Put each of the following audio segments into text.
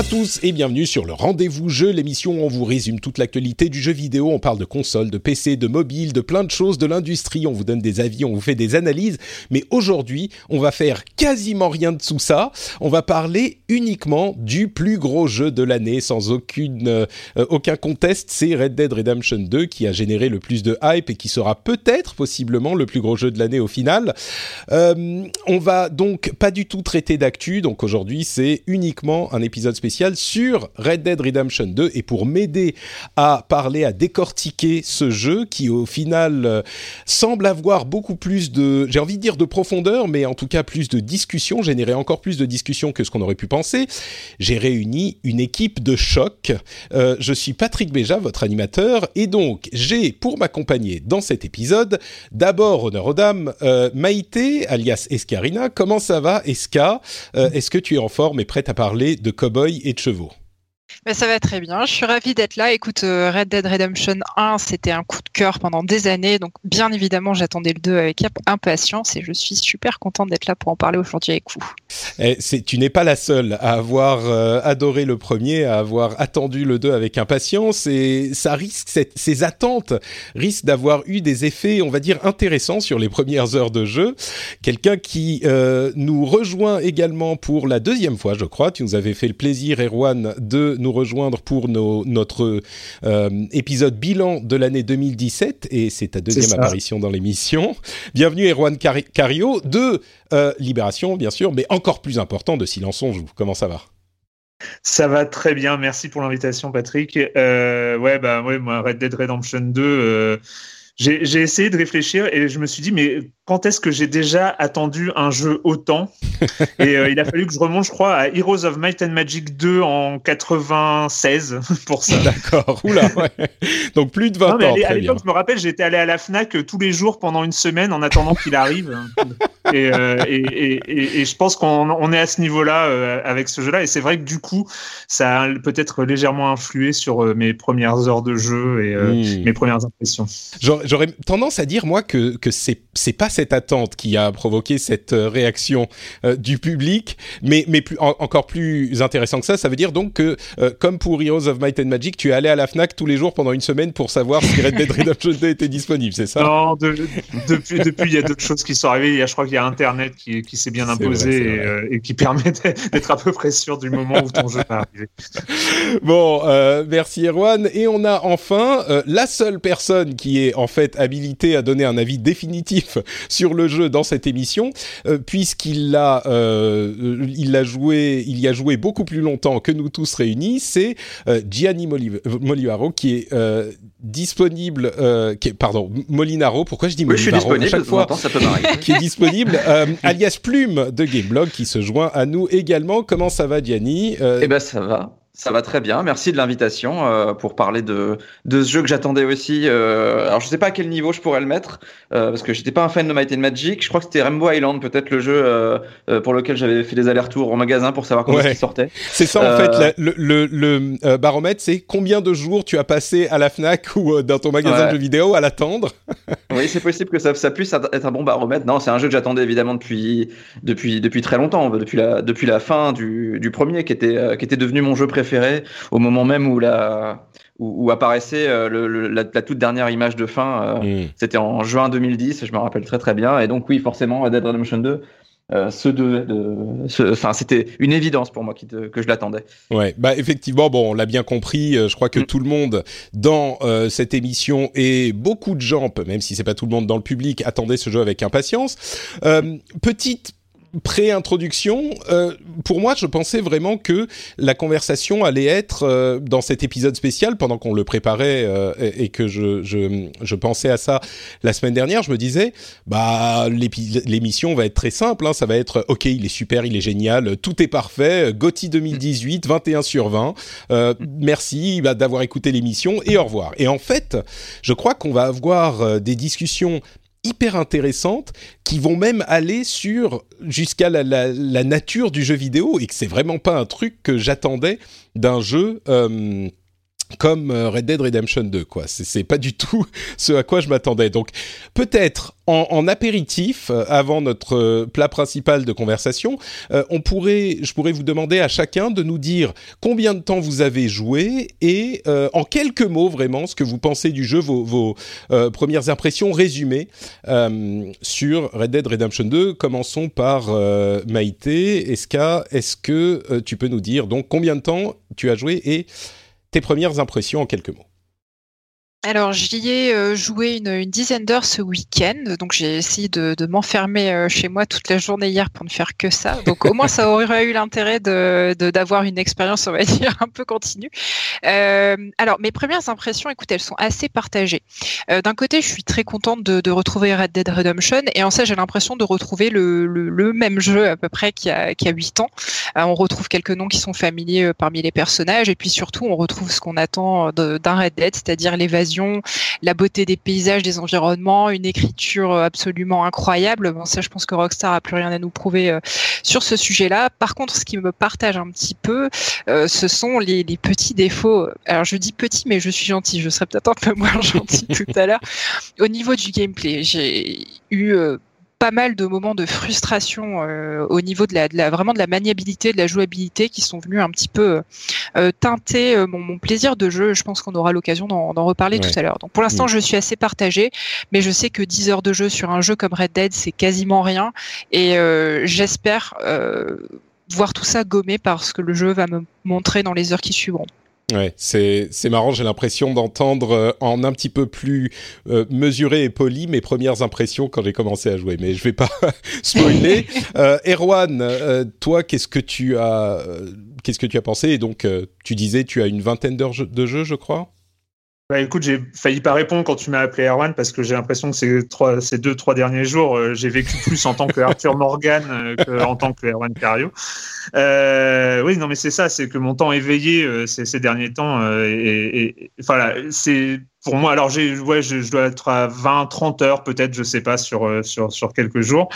à tous et bienvenue sur le Rendez-vous Jeu, l'émission où on vous résume toute l'actualité du jeu vidéo. On parle de consoles, de PC, de mobile, de plein de choses de l'industrie. On vous donne des avis, on vous fait des analyses. Mais aujourd'hui, on va faire quasiment rien de tout ça. On va parler uniquement du plus gros jeu de l'année sans aucune, euh, aucun conteste. C'est Red Dead Redemption 2 qui a généré le plus de hype et qui sera peut-être, possiblement, le plus gros jeu de l'année au final. Euh, on va donc pas du tout traiter d'actu. Donc aujourd'hui, c'est uniquement un épisode spécial sur Red Dead Redemption 2 et pour m'aider à parler, à décortiquer ce jeu qui au final euh, semble avoir beaucoup plus de, j'ai envie de dire de profondeur, mais en tout cas plus de discussion, générer encore plus de discussion que ce qu'on aurait pu penser. J'ai réuni une équipe de choc. Euh, je suis Patrick Béja, votre animateur, et donc j'ai pour m'accompagner dans cet épisode, d'abord honneur aux dames, euh, Maïté, alias Escarina. Comment ça va, Esca Est-ce que tu es en forme et prête à parler de cow-boy et de chevaux Ben, ça va très bien, je suis ravie d'être là. Écoute, euh, Red Dead Redemption 1, c'était un coup de cœur pendant des années, donc bien évidemment j'attendais le 2 avec imp- impatience et je suis super contente d'être là pour en parler aujourd'hui avec vous. Eh, tu n'es pas la seule à avoir euh, adoré le premier, à avoir attendu le 2 avec impatience, et ça risque, ces attentes risquent d'avoir eu des effets, on va dire, intéressants sur les premières heures de jeu. Quelqu'un qui euh, nous rejoint également pour la deuxième fois, je crois. Tu nous avais fait le plaisir, Erwan, de nous rejoindre pour nos, notre euh, épisode bilan de l'année 2017, et c'est ta deuxième apparition dans l'émission. Bienvenue, Erwan Cari- Cario, de euh, Libération, bien sûr, mais encore plus important, de Silence on joue. Comment ça va? Ça va très bien, merci pour l'invitation Patrick. Euh, ouais, bah ouais, moi Red Dead Redemption 2, euh, j'ai essayé de réfléchir et je me suis dit mais quand est-ce que j'ai déjà attendu un jeu autant Et euh, il a fallu que je remonte, je crois, à Heroes of Might and Magic 2 en 96 pour ça. D'accord, oula, ouais. Donc plus de 20 Non, mais ans, à l'époque, je me rappelle, j'étais allé à la Fnac euh, tous les jours pendant une semaine en attendant qu'il arrive. et, euh, et, et, et, et je pense qu'on on est à ce niveau-là euh, avec ce jeu-là. Et c'est vrai que du coup, ça a peut-être légèrement influé sur mes premières heures de jeu et Hmm. mes premières impressions. J'aurais tendance à dire moi que que c'est c'est pas cette attente qui a provoqué cette euh, réaction euh, du public, mais mais plus en- encore plus intéressant que ça, ça veut dire donc que euh, comme pour Heroes of Might and Magic, tu es allé à la Fnac tous les jours pendant une semaine pour savoir si Red Dead Redemption 2 était disponible, c'est ça? Non, de- depuis, depuis, il y a d'autres choses qui sont arrivées. Il y a, je crois qu'il y a Internet qui, qui s'est bien imposé vrai, et, euh, et qui permet d'être à peu près sûr du moment où ton jeu va arriver. Bon, merci Erwan. Et on a enfin la seule personne qui est en fait habilitée à donner un avis définitif sur le jeu dans cette émission, euh, puisqu'il l'a, euh, il l'a joué, il y a joué beaucoup plus longtemps que nous tous réunis. C'est euh, Gianni Moliv- Molivaro qui est euh, disponible, euh, qui est, pardon, Molinaro. Pourquoi je dis Oui, je suis Molivaro à disponible, chaque fois ça peut qui est disponible, euh, alias Plume de Gameblog, qui se joint à nous également. Comment ça va, Gianni? Euh, Eh ben ça va, ça va très bien. Merci de l'invitation euh, pour parler de de ce jeu que j'attendais aussi. Euh, alors je sais pas à quel niveau je pourrais le mettre euh, parce que j'étais pas un fan de Might and Magic. Je crois que c'était Rainbow Island peut-être le jeu pour lequel j'avais fait des allers-retours au magasin pour savoir comment Ouais. il sortait. C'est ça en fait, la- le, le, le, baromètre, c'est combien de jours tu as passé à la Fnac ou dans ton magasin Ouais. de jeux vidéo à l'attendre? Oui, c'est possible que ça, ça puisse être un bon baromètre. Non, c'est un jeu que j'attendais évidemment depuis, depuis, depuis très longtemps, depuis la, depuis la fin du, du premier, qui était, qui était devenu mon jeu préféré, au moment même où, la, où, où apparaissait euh, le, le- la, la toute dernière image de fin. euh, Mm. C'était en juin 2010, je me rappelle très très bien. Et donc oui, forcément, Dead Redemption 2 euh, de, enfin c'était une évidence pour moi qui que je l'attendais. Ouais, bah effectivement, bon, on l'a bien compris. Euh, je crois que mm. tout le monde dans euh, cette émission et beaucoup de gens, même si c'est pas tout le monde dans le public, attendaient ce jeu avec impatience. petite pré-introduction, euh, pour moi, je pensais vraiment que la conversation allait être euh, dans cet épisode spécial pendant qu'on le préparait euh, et, que je, je, je, pensais à ça la semaine dernière. Je me disais, bah l'émission va être très simple. Hein, ça va être, ok, il est super, il est génial, tout est parfait. Gauthier 2018, 21 sur 20. merci bah, d'avoir écouté l'émission et au revoir. Et en fait, je crois qu'on va avoir des discussions hyper intéressantes qui vont même aller sur jusqu'à la, nature du jeu vidéo et que c'est vraiment pas un truc que j'attendais d'un jeu euh, comme euh, Red Dead Redemption 2, quoi. C'est pas du tout ce à quoi je m'attendais. Donc, peut-être en, apéritif, euh, avant notre euh, plat principal de conversation, on pourrait, je pourrais vous demander à chacun de nous dire combien de temps vous avez joué et en quelques mots vraiment ce que vous pensez du jeu, vos, premières impressions résumées sur Red Dead Redemption 2. Commençons par Maïté. Eska, est-ce que tu peux nous dire donc combien de temps tu as joué et tes premières impressions en quelques mots. Alors j'y ai euh, joué une, dizaine d'heures ce week-end, donc j'ai essayé de, m'enfermer euh, chez moi toute la journée hier pour ne faire que ça. Donc au moins ça aurait eu l'intérêt de d'avoir une expérience, on va dire, un peu continue. Euh, alors mes premières impressions, écoute, elles sont assez partagées. D'un côté, je suis très contente de, retrouver Red Dead Redemption, et en ça j'ai l'impression de retrouver le, même jeu à peu près qu'il y a, qu'il y a 8 ans. on retrouve quelques noms qui sont familiers parmi les personnages, et puis surtout on retrouve ce qu'on attend d'un Red Dead, c'est-à-dire l'évasion la beauté des paysages, des environnements, une écriture euh, absolument incroyable. Bon, ça, je pense que Rockstar a plus rien à nous prouver euh, sur ce sujet-là. Par contre, ce qui me partage un petit peu, euh, ce sont les, petits défauts. Alors, je dis petits, mais je suis gentil. Je serais peut-être un peu moins gentil tout à l'heure. Au niveau du gameplay, j'ai eu pas mal de moments de frustration euh, au niveau de la, vraiment de la maniabilité, de la jouabilité qui sont venus un petit peu euh, teinter euh, mon, plaisir de jeu. Je pense qu'on aura l'occasion d'en reparler tout à l'heure. Donc pour l'instant, mm. je suis assez partagé, mais je sais que 10 heures de jeu sur un jeu comme Red Dead, c'est quasiment rien. Et j'espère voir tout ça gommé parce que le jeu va me montrer dans les heures qui suivront. Ouais, c'est c'est marrant. J'ai l'impression d'entendre euh, en un petit peu plus euh, mesuré et poli mes premières impressions quand j'ai commencé à jouer. Mais je vais pas spoiler. euh, Erwan, euh, toi, qu'est-ce que tu as qu'est-ce que tu as pensé? Et donc, tu disais, tu as une vingtaine d'heures de jeu, je crois? Bah écoute, j'ai failli pas répondre quand tu m'as appelé Erwan parce que j'ai l'impression que ces, trois, ces deux, trois derniers jours, euh, j'ai vécu plus en tant que Arthur Morgan euh, qu'en tant que Erwan Cario. Euh, oui, non, mais c'est ça, c'est que mon temps éveillé euh, ces, ces, derniers temps, et, voilà, c'est pour moi, alors j'ai, ouais, je, je, dois être à 20, 30 heures peut-être, je sais pas, sur, sur, sur quelques jours.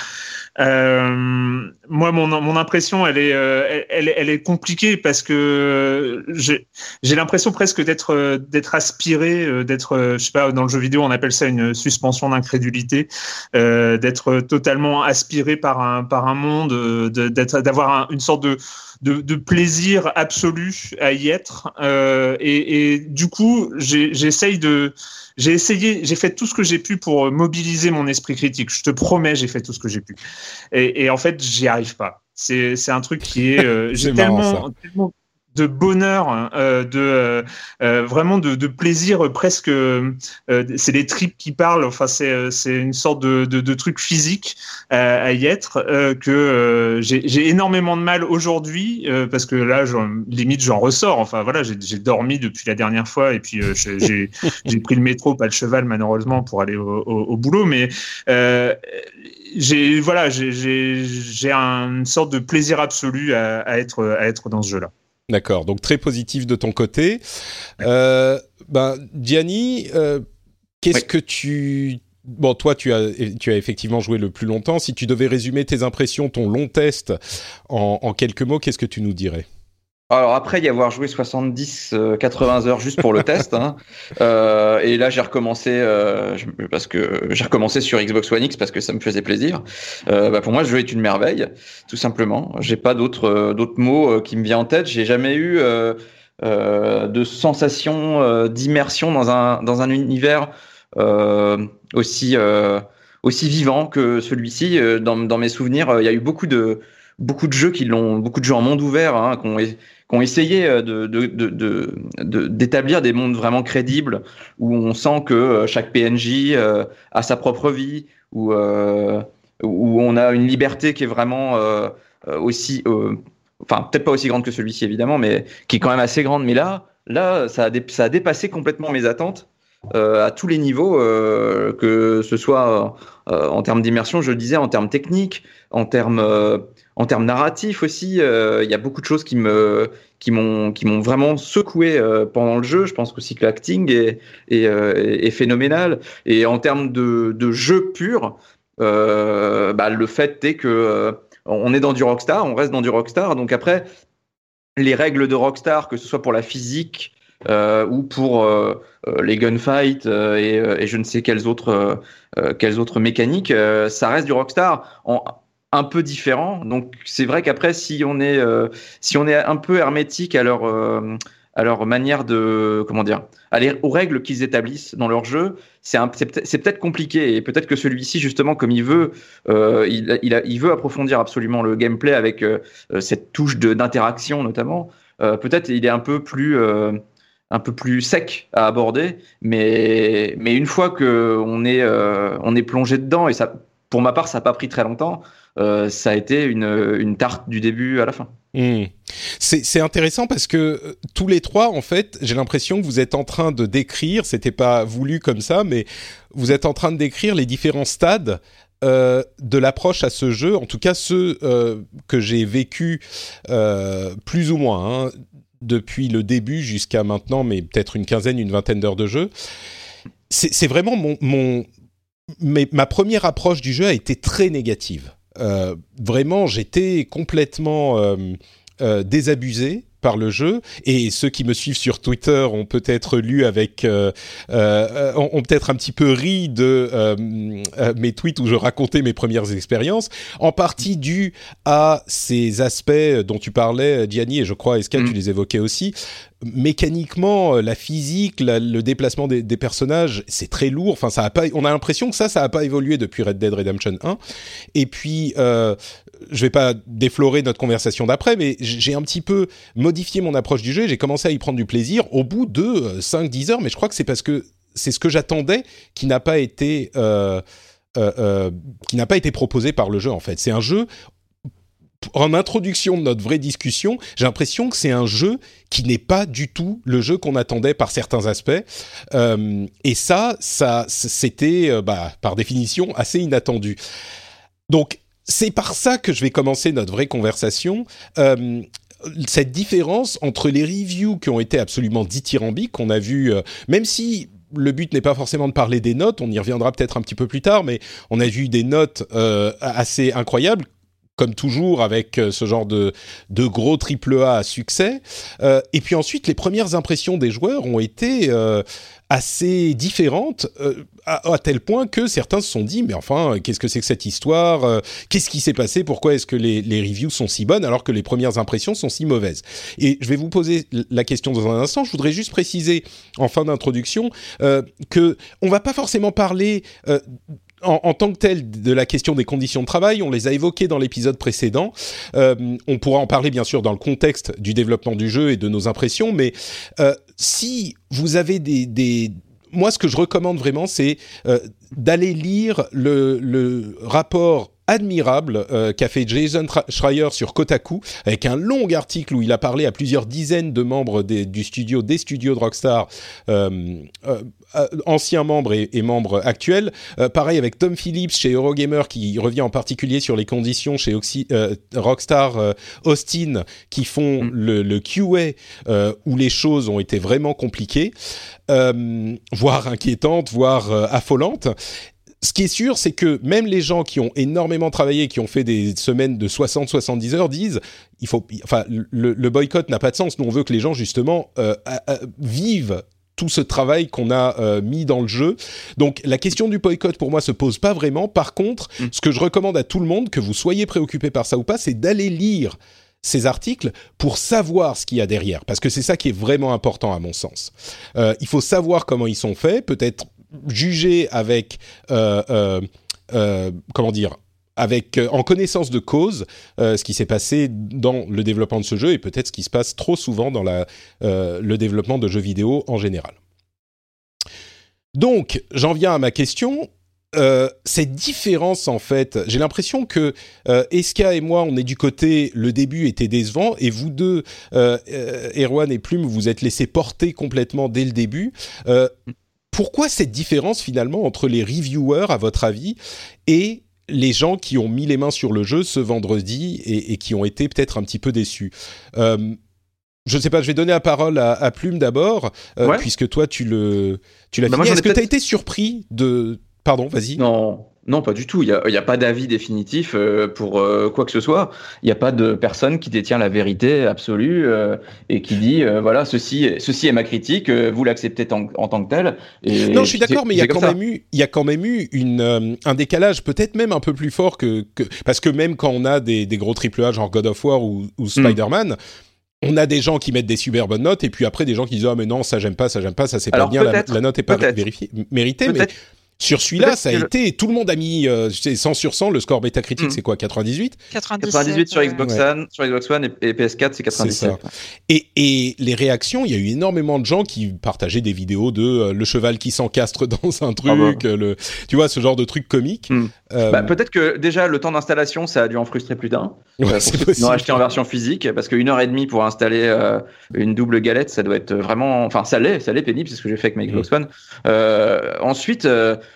Euh, moi, mon, mon impression, elle est, euh, elle, elle, est compliquée parce que j'ai l'impression presque d'être euh, d'être aspiré, euh, d'être, je sais pas, dans le jeu vidéo, on appelle ça une suspension d'incrédulité, euh, d'être totalement aspiré par un par un monde, d'être d'avoir une sorte de de, de, plaisir absolu à y être. Euh, et, et, du coup, j'essaye de, j'ai essayé, j'ai fait tout ce que j'ai pu pour mobiliser mon esprit critique. Je te promets, j'ai fait tout ce que j'ai pu. Et, et, en fait, j'y arrive pas. C'est, c'est un truc qui est, euh, j'ai tellement, de bonheur, euh, de euh, euh, vraiment de, de, plaisir presque. c'est les tripes qui parlent. Enfin, c'est c'est une sorte de, de, de truc physique à y être que j'ai énormément de mal aujourd'hui parce que là, limite, j'en ressors. Enfin, voilà, j'ai dormi depuis la dernière fois et puis j'ai j'ai pris le métro, pas le cheval, malheureusement, pour aller au, au, boulot, mais j'ai voilà, j'ai une sorte de plaisir absolu à, à être à être dans ce jeu-là. D'accord, donc très positif de ton côté. Euh, ben, Gianni, euh, qu'est-ce que tu... Bon, toi, tu as, tu as effectivement joué le plus longtemps. Si tu devais résumer tes impressions, ton long test en quelques mots, qu'est-ce que tu nous dirais? Alors après y avoir joué 70, 80 euh, heures juste pour le test, hein, euh, et là j'ai recommencé euh, parce que j'ai recommencé sur Xbox One X parce que ça me faisait plaisir. Euh, bah pour moi, le jeu est une merveille, tout simplement. J'ai pas d'autres d'autres mots qui me viennent en tête. J'ai jamais eu de sensation d'immersion dans un dans un univers aussi aussi vivant que celui-ci. Dans, dans, mes souvenirs, il y a eu beaucoup de beaucoup de jeux qui l'ont, beaucoup de jeux en monde ouvert, hein, qui ont qui ont essayé de, d'établir des mondes vraiment crédibles où on sent que chaque PNJ a sa propre vie, où, où on a une liberté qui est vraiment aussi, enfin peut-être pas aussi grande que celui-ci évidemment, mais qui est quand même assez grande. Mais là, là, ça a, dépassé complètement mes attentes. Euh, à tous les niveaux, euh, que ce soit euh, en termes d'immersion, je le disais, en termes techniques, en termes, en termes narratifs aussi. Il y a beaucoup de choses qui me, qui m'ont, qui m'ont vraiment secoué pendant le jeu. Je pense aussi que l'acting est, est, est, phénoménal. Et en termes de, de jeu pur, bah, le fait est que on est dans du Rockstar, on reste dans du Rockstar. Donc après, les règles de Rockstar, que ce soit pour la physique euh, ou pour euh, euh, les gunfights et, je ne sais quelles autres, quelles autres mécaniques, ça reste du Rockstar un peu différent. Donc c'est vrai qu'après, si on est si on est un peu hermétique à leur à leur manière de comment dire aller aux règles qu'ils établissent dans leur jeu c'est c'est peut-être compliqué et peut-être que celui-ci justement comme il veut euh, il, il, il, veut approfondir absolument le gameplay avec euh, cette touche d'interaction notamment euh, peut-être il est un peu plus euh, un peu plus sec à aborder mais mais une fois que on est euh, on est plongé dedans et ça pour ma part ça n'a pas pris très longtemps ça a été une, une tarte du début à la fin Hmm. C'est intéressant parce que euh, tous les trois, en fait, j'ai l'impression que vous êtes en train de décrire, c'était pas voulu comme ça, mais vous êtes en train de décrire les différents stades euh, de l'approche à ce jeu, en tout cas ceux euh, que j'ai vécu euh, plus ou moins hein, depuis le début jusqu'à maintenant, mais peut-être une quinzaine, une vingtaine d'heures de jeu. C'est vraiment mon, mon mais ma première approche du jeu a été très négative. Euh, vraiment, j'étais complètement euh, euh, désabusé par le jeu et ceux qui me suivent sur Twitter ont peut-être lu avec euh, euh, ont, peut-être un petit peu ri de euh, mes tweets où je racontais mes premières expériences en partie dû à ces aspects dont tu parlais Gianni et je crois Esca tu mm. les évoquais aussi mécaniquement, la physique, le déplacement des, des personnages, c'est très lourd. Enfin, ça a pas. On a l'impression que ça, ça a pas évolué depuis Red Dead Redemption 1. Et puis, je vais pas déflorer notre conversation d'après, mais j'ai un petit peu modifié mon approche du jeu. J'ai commencé à y prendre du plaisir au bout de 5-10 euh, heures, mais je crois que c'est parce que c'est ce que j'attendais qui n'a pas été euh, euh, qui n'a pas été proposé par le jeu en fait. C'est un jeu en introduction de notre vraie discussion, j'ai l'impression que c'est un jeu qui n'est pas du tout le jeu qu'on attendait par certains aspects. Et ça, ça, c'était bah, par définition assez inattendu. Donc c'est par ça que je vais commencer notre vraie conversation. Euh, cette différence entre les reviews qui ont été absolument dithyrambiques, qu'on a vu, euh, même si le but n'est pas forcément de parler des notes, on y reviendra peut-être un petit peu plus tard, mais on a vu des notes euh, assez incroyables comme toujours avec euh, ce genre de, de gros triple A à succès. Euh, et puis ensuite, les premières impressions des joueurs ont été euh, assez différentes, euh, à, tel point que certains se sont dit, mais enfin, qu'est-ce que c'est que cette histoire euh, Qu'est-ce qui s'est passé Pourquoi est-ce que les, les, reviews sont si bonnes alors que les premières impressions sont si mauvaises Et je vais vous poser la question dans un instant. Je voudrais juste préciser en fin d'introduction euh, que on va pas forcément parler en, tant que tel de la question des conditions de travail, on les a évoquées dans l'épisode précédent. Euh, on pourra en parler bien sûr dans le contexte du développement du jeu et de nos impressions, mais euh, si vous avez des, moi, ce que je recommande vraiment, c'est euh, d'aller lire le rapport admirable euh, qu'a fait Jason Schreier sur Kotaku avec un long article où il a parlé à plusieurs dizaines de membres des, du studio des studios de Rockstar euh, euh, euh anciens membres et, et membres actuels. Euh, pareil avec Tom Phillips chez Eurogamer qui revient en particulier sur les conditions chez Oxy, Rockstar Austin qui font mm. le, le, QA où les choses ont été vraiment compliquées. Voire inquiétantes voire affolantes ce qui est sûr, c'est que même les gens qui ont énormément travaillé, qui ont fait des semaines de 60-70 heures, disent, il faut, enfin, le, boycott n'a pas de sens. Nous, on veut que les gens justement euh, vivent tout ce travail qu'on a euh, mis dans le jeu. Donc la question du boycott pour moi se pose pas vraiment. Par contre, mm. ce que je recommande à tout le monde, que vous soyez préoccupé par ça ou pas, c'est d'aller lire ces articles pour savoir ce qu'il y a derrière, parce que c'est ça qui est vraiment important à mon sens. Euh, il faut savoir comment ils sont faits, peut-être juger avec euh, euh, comment dire avec en connaissance de cause ce qui s'est passé dans le développement de ce jeu et peut-être ce qui se passe trop souvent dans la, le développement de jeux vidéo en général. Donc, j'en viens à ma question. Euh, cette différence, en fait, j'ai l'impression que euh, Eska et moi, on est du côté le début était décevant, et vous deux, euh, euh Erwan et Plume, vous êtes laissés porter complètement dès le début. Pourquoi cette différence finalement entre les reviewers, à votre avis, et les gens qui ont mis les mains sur le jeu ce vendredi et, et qui ont été peut-être un petit peu déçus? Je ne sais pas, je vais donner la parole à, Plume d'abord, euh, puisque toi tu le tu l'as bah. Est-ce que tu as été surpris de Pardon, vas-y. Non, non, pas du tout. Il n'y a, a, pas d'avis définitif euh, pour euh, quoi que ce soit. Il n'y a pas de personne qui détient la vérité absolue et qui dit voilà ceci, ceci est ma critique, vous l'acceptez en, tant que tel. non, je suis d'accord, mais il y a quand même eu, il y a quand même eu une, un décalage, peut-être même un peu plus fort que, que, parce que même quand on a des, des gros triple A genre God of War ou, ou hmm. Spider-Man on a des gens qui mettent des super bonnes notes et puis après des gens qui disent ah mais non ça j'aime pas ça j'aime pas ça c'est pas bien la, note est pas vérifiée méritée mais sur celui-là, ça a été, tout le monde a mis euh, 100 sur 100, le score métacritique, mm. c'est quoi 98 98 sur Xbox One, sur Xbox One et, PS4, c'est 97. Et, et, les réactions, il y a eu énormément de gens qui partageaient des vidéos de euh, le cheval qui s'encastre dans un truc, ah bah. euh, le, tu vois, ce genre de truc comique. Mm. Euh, bah, peut-être que déjà le temps d'installation, ça a dû en frustrer plus d'un. Ouais, euh, c'est acheté en version physique, parce qu'une heure et demie pour installer une double galette, ça doit être vraiment, enfin ça l'est, ça l'est pénible, c'est ce que j'ai fait avec ma Xbox mm. One. ensuite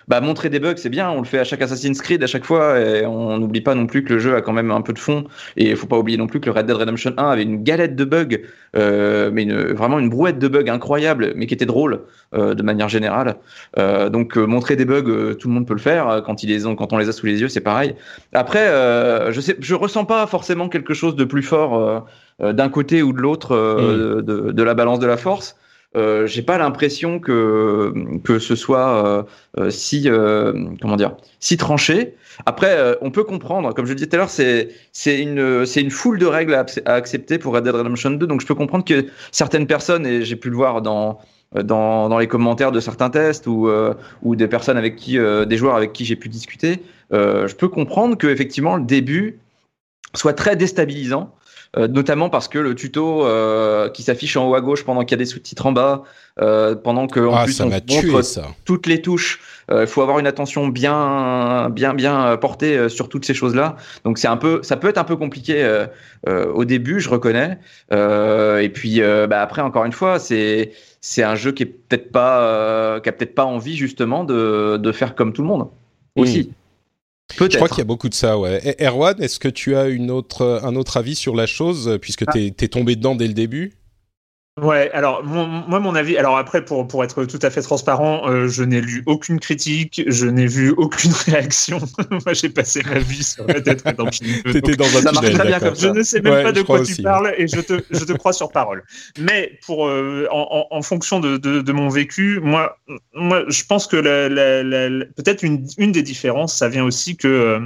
bah, montrer des bugs, c'est bien, on le fait à chaque Assassin's Creed à chaque fois, et on n'oublie pas non plus que le jeu a quand même un peu de fond, et il faut pas oublier non plus que le Red Dead Redemption 1 avait une galette de bugs, euh, mais une, vraiment une brouette de bugs incroyable, mais qui était drôle euh, de manière générale. Euh, donc montrer des bugs, tout le monde peut le faire quand, ils les ont, quand on les a sous les yeux, c'est pareil. Après, je sais, je ressens pas forcément quelque chose de plus fort d'un côté ou de l'autre mm. de, de, la balance de la force euh, j'ai pas l'impression que que ce soit euh, euh, si euh, comment dire si tranché. Après, on peut comprendre, comme je le disais tout à l'heure, c'est c'est une c'est une foule de règles à, accepter pour Red Dead Redemption 2. Donc je peux comprendre que certaines personnes et j'ai pu le voir dans dans, dans les commentaires de certains tests ou ou des personnes avec qui des joueurs avec qui j'ai pu discuter, je peux comprendre que effectivement le début soit très déstabilisant euh, notamment parce que le tuto euh, qui s'affiche en haut à gauche pendant qu'il y a des sous-titres en bas, euh, pendant que en ah, plus on montre ça. toutes les touches, il faut avoir une attention bien, bien, bien portée sur toutes ces choses-là. Donc c'est un peu, ça peut être un peu compliqué au début, je reconnais. et puis bah, après, encore une fois, c'est c'est un jeu qui est peut-être pas, qui a peut-être pas envie justement de, de faire comme tout le monde aussi. Je crois qu'il y a beaucoup de ça, ouais. Erwan, est-ce que tu as une autre, un autre avis sur la chose, puisque ah. tu es, tombé dedans dès le début? Ouais, alors moi mon avis, alors après pour pour être tout à fait transparent, euh, je n'ai lu aucune critique, je n'ai vu aucune réaction. moi j'ai passé ma vie sur Red Dead Redemption 2. T'étais dans un tunnel, très bien comme Je ne sais même pas de quoi tu parles et je te je te crois sur parole. Mais pour euh, en, en, fonction de, de, de, mon vécu, moi moi je pense que la, la, la, peut-être une une des différences, ça vient aussi que euh,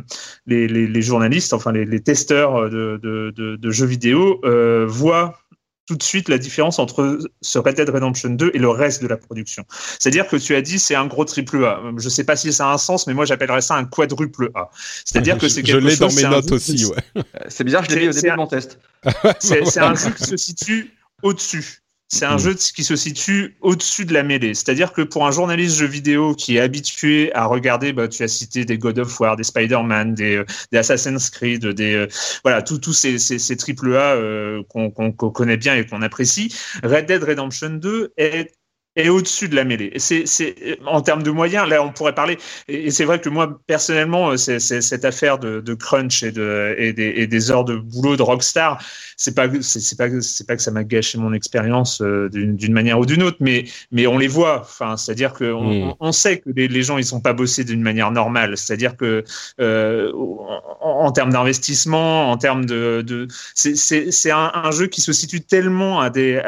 les, les, les journalistes, enfin les, les testeurs de, de, de, jeux vidéo voient tout de suite la différence entre ce Red Dead Redemption 2 et le reste de la production. C'est-à-dire que tu as dit c'est un gros triple A. Je sais pas si ça a un sens, mais moi j'appellerais ça un quadruple A. C'est-à-dire que c'est quelque chose. Je l'ai dans mes notes aussi, ouais. C'est bizarre, je l'ai mis au début de mon test. C'est un jeu qui se situe au-dessus. C'est un mm. jeu qui se situe au-dessus de la mêlée. C'est-à-dire que pour un journaliste jeu vidéo qui est habitué à regarder, bah, tu as cité des God of War, des Spider-Man, des, euh, des Assassin's Creed, des euh, voilà, tous ces, ces, ces triple A euh, qu'on connaît bien et qu'on apprécie. Red Dead Redemption 2 est est au-dessus de la mêlée. C'est, c'est en termes de moyens, là on pourrait parler. Et, c'est vrai que moi personnellement, c'est, c'est cette affaire de, de, crunch et, de, et, des, et des heures de boulot de rockstar, c'est pas c'est, pas c'est pas que ça m'a gâché mon expérience euh, d'une, d'une manière ou d'une autre, mais mais on les voit. Enfin, c'est-à-dire que on, mm. on, sait que les, les, gens ils sont pas bossés d'une manière normale. C'est-à-dire que euh, en, en, termes d'investissement, en termes de, de c'est, c'est, c'est un, un, jeu qui se situe tellement à des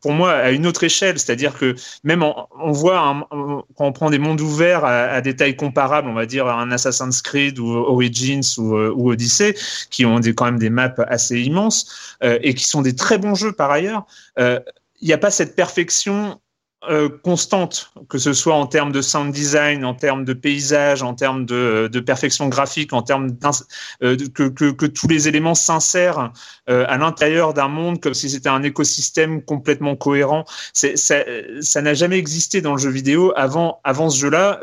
pour moi à une autre échelle. C'est-à-dire que même on, voit quand on prend des mondes ouverts à, des tailles comparables, on va dire un Assassin's Creed ou Origins ou, euh, Odyssey, qui ont des, quand même des maps assez immenses euh, et qui sont des très bons jeux par ailleurs. Euh, il n'y a pas cette perfection euh, constante, que ce soit en termes de sound design, en termes de paysage, en termes de, perfection graphique, en termes euh, que, tous les éléments s'insèrent euh, à l'intérieur d'un monde comme si c'était un écosystème complètement cohérent. Ça, n'a jamais existé dans le jeu vidéo avant, avant ce jeu-là.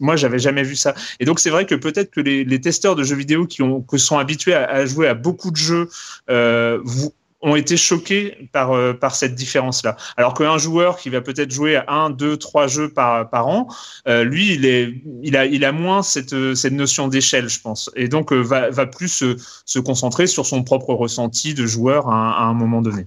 Moi, j'avais jamais vu ça. Et donc, c'est vrai que peut-être que les, testeurs de jeux vidéo qui ont, que sont habitués à, à jouer à beaucoup de jeux, vous ont été choqués par, euh, par cette différence-là. Alors qu'un joueur qui va peut-être jouer à un, deux, trois jeux par, par an, euh, lui, il, est, il, a, il a moins cette, cette notion d'échelle, je pense. Et donc, euh, va, va plus se, se concentrer sur son propre ressenti de joueur à, un moment donné.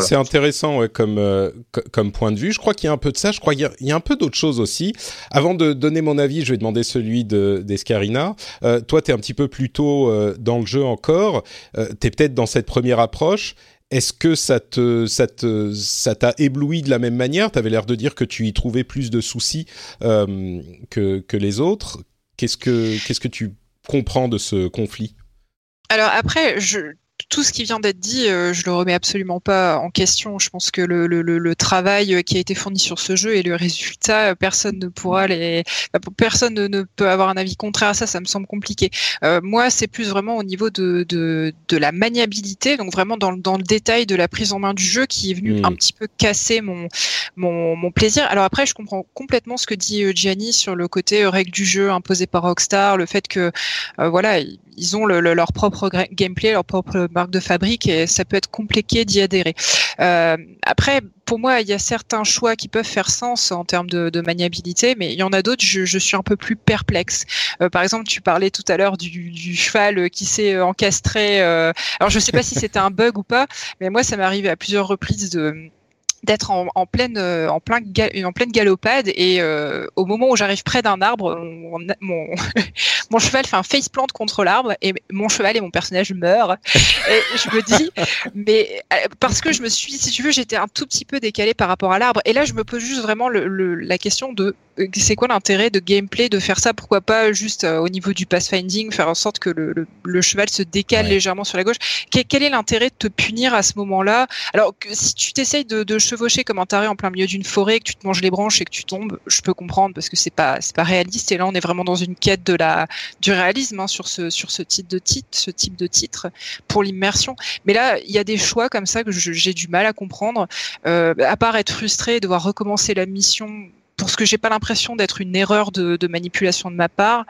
C'est intéressant comme, euh, comme point de vue. Je crois qu'il y a un peu de ça. Je crois qu'il y, y, a un peu d'autres choses aussi. Avant de donner mon avis, je vais demander celui d'Escarina. De, euh, toi, tu es un petit peu plus tôt euh, dans le jeu encore. tu es peut-être dans cette première approche. Est-ce que ça te, ça t'a ébloui de la même manière? Tu avais l'air de dire que tu y trouvais plus de soucis euh, que, que les autres. Qu'est-ce que, qu'est-ce que tu comprends de ce conflit? Alors après, je, tout ce qui vient d'être dit, euh, je le remets absolument pas en question. Je pense que le, le, le, travail qui a été fourni sur ce jeu et le résultat, personne ne pourra les, personne ne, peut avoir un avis contraire à ça. Ça me semble compliqué. Euh, moi, c'est plus vraiment au niveau de, de, de, la maniabilité, donc vraiment dans, dans le détail de la prise en main du jeu qui est venu mmh. un petit peu casser mon, mon, mon plaisir. Alors après, je comprends complètement ce que dit euh, Gianni sur le côté euh, règle du jeu imposé par Rockstar, le fait que euh, voilà ils ont le, le, leur propre gameplay, leur propre marque de fabrique et ça peut être compliqué d'y adhérer. Euh, après, pour moi, il y a certains choix qui peuvent faire sens en termes de, de maniabilité, mais il y en a d'autres, je, suis un peu plus perplexe. Euh, par exemple, tu parlais tout à l'heure du, du, cheval qui s'est encastré. Euh, alors, je ne sais pas si c'était un bug ou pas, mais moi, ça m'est arrivé à plusieurs reprises de d'être en, en, pleine euh, en plein en pleine galopade et euh, au moment où j'arrive près d'un arbre mon, mon, mon, cheval fait un face plant contre l'arbre et mon cheval et mon personnage meurent. Et je me dis mais euh, parce que je me suis si tu veux j'étais un tout petit peu décalé par rapport à l'arbre. Et là je me pose juste vraiment le, le, la question de c'est quoi l'intérêt de gameplay de faire ça? Pourquoi pas juste euh, au niveau du pathfinding, faire en sorte que le, le, le cheval se décale ouais. légèrement sur la gauche? Quel, quel est l'intérêt de te punir à ce moment-là? Alors que si tu t'essayes de, de, chevaucher comme un taré en plein milieu d'une forêt, que tu te manges les branches et que tu tombes, je peux comprendre parce que c'est pas c'est pas réaliste. Et là, on est vraiment dans une quête de la du réalisme hein, sur ce sur ce type de titre, ce type de titre pour l'immersion. Mais là, il y a des choix comme ça que j'ai du mal à comprendre. Euh, à part être frustré, devoir recommencer la mission pour ce que j'ai pas l'impression d'être une erreur de, manipulation de ma part.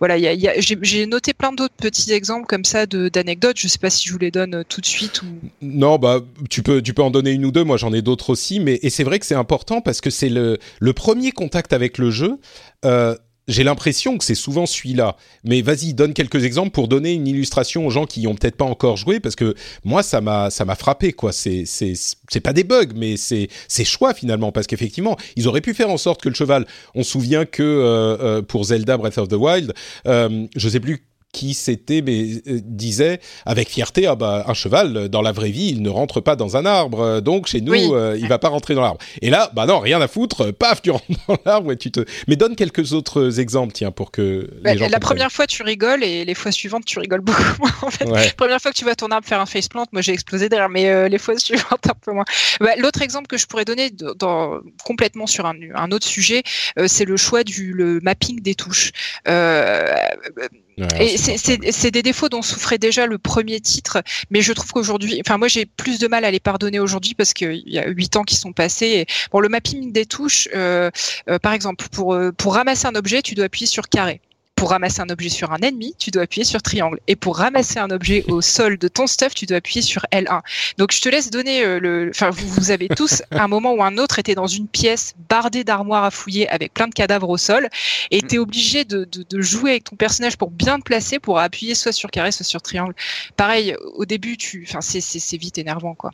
Voilà, j'ai noté plein d'autres petits exemples comme ça d'anecdotes. Je sais pas si je vous les donne euh, tout de suite ou. Non, bah tu peux tu peux en donner une ou deux. Moi, j'en ai d'autres aussi, mais et c'est vrai que c'est important parce que c'est le le premier contact avec le jeu. Euh, j'ai l'impression que c'est souvent celui-là. Mais vas-y, donne quelques exemples pour donner une illustration aux gens qui ont peut-être pas encore joué, parce que moi, ça m'a, ça m'a frappé, quoi. C'est, c'est, c'est pas des bugs, mais c'est, c'est choix finalement, parce qu'effectivement, ils auraient pu faire en sorte que le cheval. On se souvient que euh, euh, pour Zelda Breath of the Wild, euh, je sais plus qui c'était mais euh, disait avec fierté ah bah un cheval dans la vraie vie il ne rentre pas dans un arbre. Donc chez nous oui. euh, il va pas rentrer dans l'arbre. Et là bah non rien à foutre paf tu rentres dans l'arbre et tu te mais donne quelques autres exemples tiens pour que bah, gens la première fois tu rigoles et les fois suivantes tu rigoles beaucoup moins en fait. Ouais. première fois que tu vois ton arbre faire un faceplant moi j'ai explosé derrière mais euh, les fois suivantes un peu moins. Bah, l'autre exemple que je pourrais donner dans, complètement sur un, un autre sujet euh, c'est le choix du le mapping des touches. Euh, et c'est des défauts dont souffrait déjà le premier titre, mais je trouve qu'aujourd'hui, enfin moi j'ai plus de mal à les pardonner aujourd'hui parce qu'il y a huit ans qui sont passés. Et, bon, le mapping des touches, euh, euh, par exemple, pour pour ramasser un objet, tu dois appuyer sur carré. Pour ramasser un objet sur un ennemi, tu dois appuyer sur triangle. Et pour ramasser un objet au sol de ton stuff, tu dois appuyer sur L1. Donc je te laisse donner euh, le. Enfin, vous, vous avez tous un moment ou un autre été dans une pièce bardée d'armoires à fouiller avec plein de cadavres au sol, et t'es obligé de, de, de, jouer avec ton personnage pour bien te placer, pour appuyer soit sur carré, soit sur triangle. Pareil, au début, tu. Enfin, c'est vite énervant, quoi.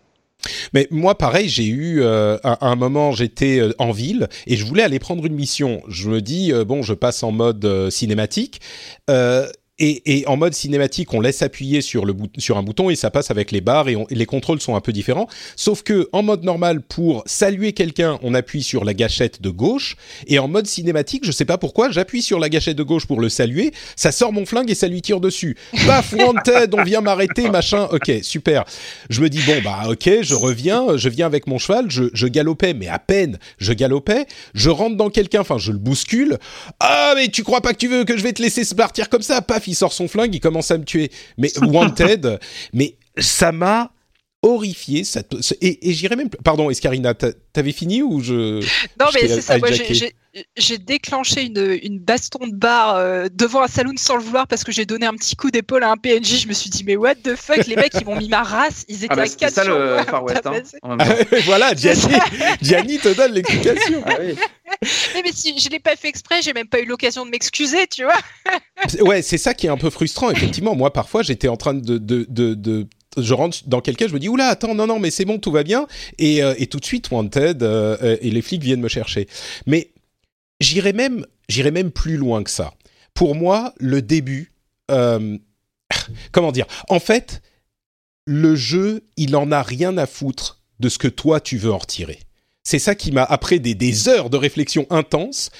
Mais moi, pareil, j'ai eu euh, un, un, moment, j'étais euh, en ville et je voulais aller prendre une mission. Je me dis euh, bon, je passe en mode euh, cinématique. Et, et, en mode cinématique, on laisse appuyer sur, le sur un bouton et ça passe avec les barres et, et, les contrôles sont un peu différents. Sauf que en mode normal, pour saluer quelqu'un, on appuie sur la gâchette de gauche et en mode cinématique, je sais pas pourquoi, j'appuie sur la gâchette de gauche pour le saluer, ça sort mon flingue et ça lui tire dessus. Paf, wanted, on vient m'arrêter, machin. Ok, super. Je me dis bon bah ok, je reviens, je viens avec mon cheval, je, je galopais, mais à peine je galopais, je rentre dans quelqu'un, enfin je le bouscule. Ah mais tu crois pas que tu veux que je vais te laisser partir comme ça? Paf il sort son flingue, il commence à me tuer. Mais Wanted, mais ça m'a horrifié. Ça, et, et j'irais même. Pardon, Escarina, t'avais fini ou je. Non, mais c'est ça. Moi, j'ai déclenché une, une, baston de bar euh, devant un saloon sans le vouloir parce que j'ai donné un petit coup d'épaule à un PNJ. Je me suis dit, mais what the fuck, les mecs, ils m'ont mis ma race. Ils étaient ah bah, à 4 ça le Far West. Hein, voilà, Gianni, Gianni te donne l'explication. Ah, oui. mais, mais, si je l'ai pas fait exprès, j'ai même pas eu l'occasion de m'excuser, tu vois. ouais, c'est ça qui est un peu frustrant. Effectivement, moi, parfois, j'étais en train de, de, de, de je rentre dans quelqu'un, je me dis oula attends non non mais c'est bon tout va bien et, euh, et tout de suite wanted euh, et les flics viennent me chercher. Mais j'irai même j'irai même plus loin que ça. Pour moi le début euh, comment dire? En fait le jeu il en a rien à foutre de ce que toi tu veux en retirer. C'est ça qui m'a après des, des heures de réflexion intense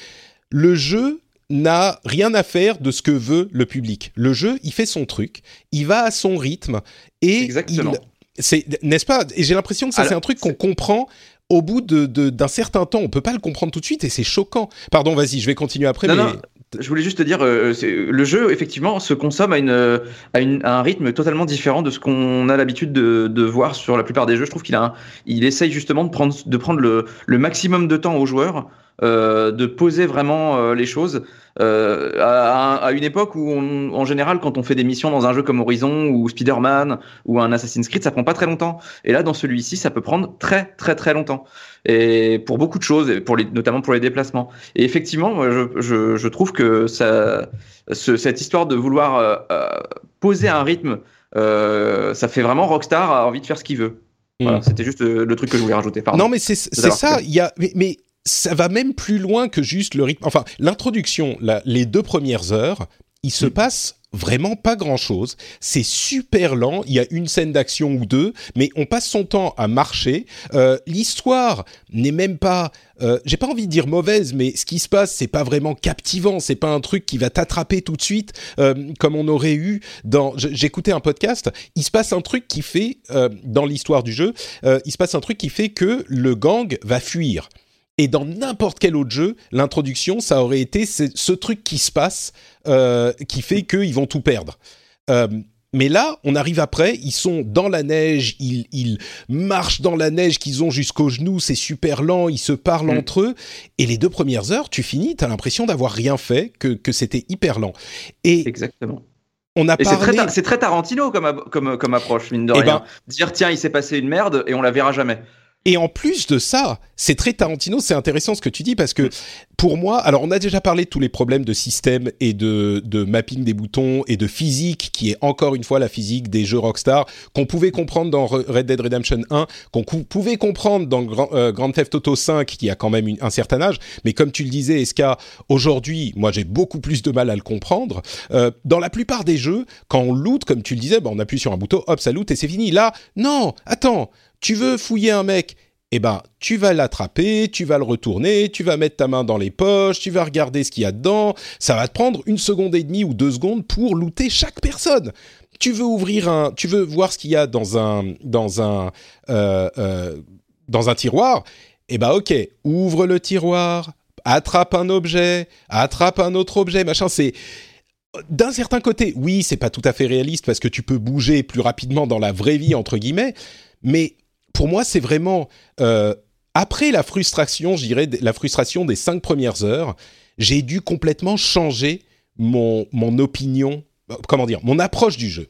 le jeu n'a rien à faire de ce que veut le public. Le jeu, il fait son truc, il va à son rythme et Exactement. c'est n'est-ce pas? Et j'ai l'impression que ça c'est un truc qu'on comprend au bout de, d'un certain temps. On peut pas le comprendre tout de suite et c'est choquant. Pardon, vas-y, je vais continuer après. Non, mais... non. Je voulais juste te dire, euh, le jeu effectivement se consomme à, une, à, une, à un rythme totalement différent de ce qu'on a l'habitude de, de, voir sur la plupart des jeux. Je trouve qu'il a, un, il essaye justement de prendre, de prendre le, le maximum de temps aux joueurs euh, de poser vraiment euh, les choses euh, à, à, une époque où, on, en général, quand on fait des missions dans un jeu comme Horizon ou Spider-Man ou un Assassin's Creed, ça prend pas très longtemps. Et là, dans celui-ci, ça peut prendre très très très longtemps. Et pour beaucoup de choses, pour les, notamment pour les déplacements. Et effectivement, je, je, je trouve que ça, ce, cette histoire de vouloir euh, euh, poser un rythme, euh, ça fait vraiment Rockstar a envie de faire ce qu'il veut. Voilà, mm. c'était juste le truc que je voulais rajouter. Pardon. Non, mais c'est ça. Il y a, mais, mais ça va même plus loin que juste le rythme. Enfin, l'introduction, les deux premières heures, il se mm. passe vraiment pas grand chose. C'est super lent. Il y a une scène d'action ou deux, mais on passe son temps à marcher. Euh, L'histoire n'est même pas, euh, j'ai pas envie de dire mauvaise, mais ce qui se passe, c'est pas vraiment captivant. C'est pas un truc qui va t'attraper tout de suite, euh, comme on aurait eu dans. J'écoutais un podcast. Il se passe un truc qui fait euh, dans l'histoire du jeu, euh, il se passe un truc qui fait que le gang va fuir. Et dans n'importe quel autre jeu, l'introduction, ça aurait été ce, ce truc qui se passe, euh, qui fait qu'ils vont tout perdre. Euh, mais là, on arrive après, ils sont dans la neige, ils, ils marchent dans la neige qu'ils ont jusqu'aux genoux, c'est super lent, ils se parlent mm. entre eux. Et les deux premières heures, tu finis, tu as l'impression d'avoir rien fait, que, que c'était hyper lent. Et Exactement. On a parlé... c'est très, très, Tarantino comme, comme, comme approche, mine de et rien. Ben... Dire, tiens, il s'est passé une merde et on la verra jamais. Et en plus de ça, c'est très Tarantino, c'est intéressant ce que tu dis parce que pour moi, alors on a déjà parlé de tous les problèmes de système et de, mapping des boutons et de physique qui est encore une fois la physique des jeux Rockstar qu'on pouvait comprendre dans Red Dead Redemption 1, qu'on pouvait comprendre dans Grand, euh, Grand Theft Auto 5 qui a quand même un certain âge, mais comme tu le disais Eska, aujourd'hui, moi j'ai beaucoup plus de mal à le comprendre. Euh, dans la plupart des jeux, quand on loot, comme tu le disais, bah, on appuie sur un bouton, hop, ça loot et c'est fini. Là, non, attends, tu veux fouiller un mec, eh ben, tu vas l'attraper, tu vas le retourner, tu vas mettre ta main dans les poches, tu vas regarder ce qu'il y a dedans. Ça va te prendre une seconde et demie ou deux secondes pour looter chaque personne. Tu veux ouvrir un, tu veux voir ce qu'il y a dans un, dans un, euh, euh, dans un tiroir? Eh ben, ok, ouvre le tiroir, attrape un objet, attrape un autre objet, machin. C'est d'un certain côté, oui, c'est pas tout à fait réaliste parce que tu peux bouger plus rapidement dans la vraie vie entre guillemets, mais pour moi, c'est vraiment euh, après la frustration, je dirais la frustration des cinq premières heures, j'ai dû complètement changer mon opinion, euh, comment dire, mon approche du jeu.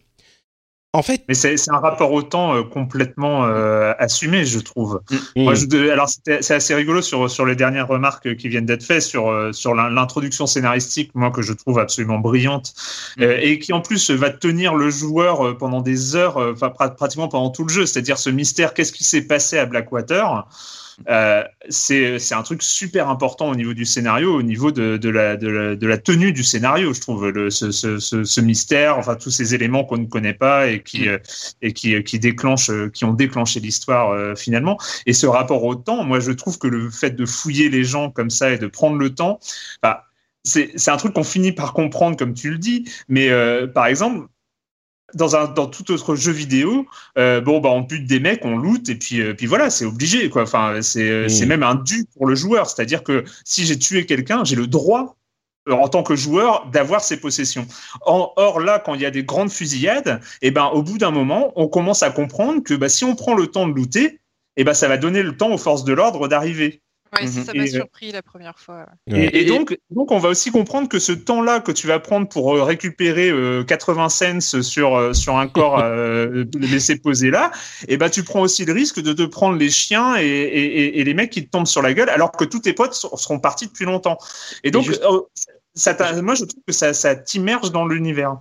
En fait, mais c'est un rapport au temps euh, complètement euh, assumé, je trouve. Mm. Moi, je, alors c'est assez rigolo sur sur les dernières remarques qui viennent d'être faites sur euh, sur l'introduction scénaristique, moi que je trouve absolument brillante mm. et qui en plus va tenir le joueur pendant des heures, enfin pratiquement pendant tout le jeu. C'est-à-dire ce mystère, qu'est-ce qui s'est passé à Blackwater? Euh, c'est un truc super important au niveau du scénario, au niveau de, de, la, de, la, de la, tenue du scénario, je trouve, le, ce, ce, ce, mystère, enfin tous ces éléments qu'on ne connaît pas et qui, mm. euh, et qui, qui, déclenchent, qui ont déclenché l'histoire euh, finalement. Et ce rapport au temps, moi je trouve que le fait de fouiller les gens comme ça et de prendre le temps, bah, c'est un truc qu'on finit par comprendre, comme tu le dis. Mais euh, par exemple, dans un dans tout autre jeu vidéo, euh, bon bah on bute des mecs, on loot et puis euh, puis voilà, c'est obligé quoi. Enfin c'est euh, c'est même un dû pour le joueur, c'est-à-dire que si j'ai tué quelqu'un, j'ai le droit en tant que joueur d'avoir ses possessions. or là, quand il y a des grandes fusillades, et eh ben au bout d'un moment, on commence à comprendre que bah, si on prend le temps de looter, et eh ben ça va donner le temps aux forces de l'ordre d'arriver. Ouais, ça m'a euh, surpris la première fois. Et, donc, donc, on va aussi comprendre que ce temps-là que tu vas prendre pour euh, récupérer 80 euh, cents sur, sur un corps laissé poser là, et eh ben, tu prends aussi le risque de te prendre les chiens et, et, et, les mecs qui te tombent sur la gueule alors que tous tes potes seront partis depuis longtemps. Et donc, ça moi, je trouve que ça, ça t'immerge dans l'univers.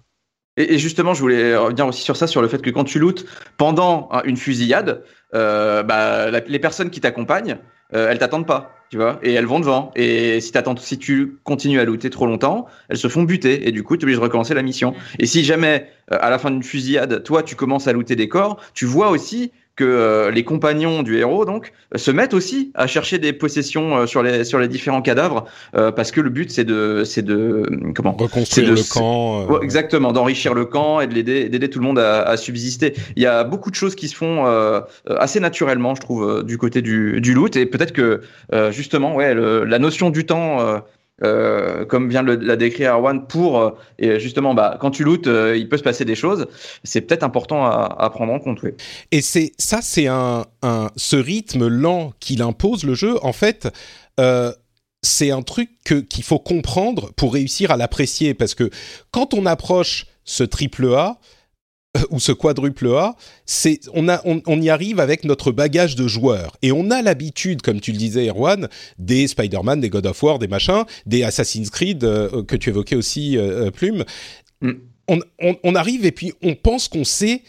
Et, justement, je voulais revenir aussi sur ça, sur le fait que quand tu lootes pendant hein, une fusillade, euh, bah, les personnes qui t'accompagnent, euh, elles t'attendent pas, tu vois, et elles vont devant. Et si t'attends, si tu continues à looter trop longtemps, elles se font buter, et du coup, tu es obligé de recommencer la mission. Et si jamais, euh, à la fin d'une fusillade, toi, tu commences à looter des corps, tu vois aussi que euh, les compagnons du héros donc se mettent aussi à chercher des possessions euh, sur les sur les différents cadavres euh, parce que le but c'est de c'est de comment reconstruire le camp exactement d'enrichir le camp et de l'aider d'aider tout le monde à, à, subsister. Il y a beaucoup de choses qui se font assez naturellement je trouve du côté du, du loot. Et peut-être que justement ouais la notion du temps euh, comme vient de la décrire Erwan, pour euh, et justement, bah, quand tu lootes, euh, il peut se passer des choses. C'est peut-être important à, prendre en compte. Oui. Et c'est ça, c'est un, un, ce rythme lent qu'il impose le jeu. En fait. c'est un truc qu'il faut comprendre pour réussir à l'apprécier parce que quand on approche ce triple A, ou ce quadruple A, c'est on, a, on, y arrive avec notre bagage de joueurs et on a l'habitude, comme tu le disais, Erwan, des Spider-Man, des God of War, des machins, des Assassin's Creed euh, que tu évoquais aussi, euh, euh, Plume. Mm. On, on, arrive et puis on pense qu'on sait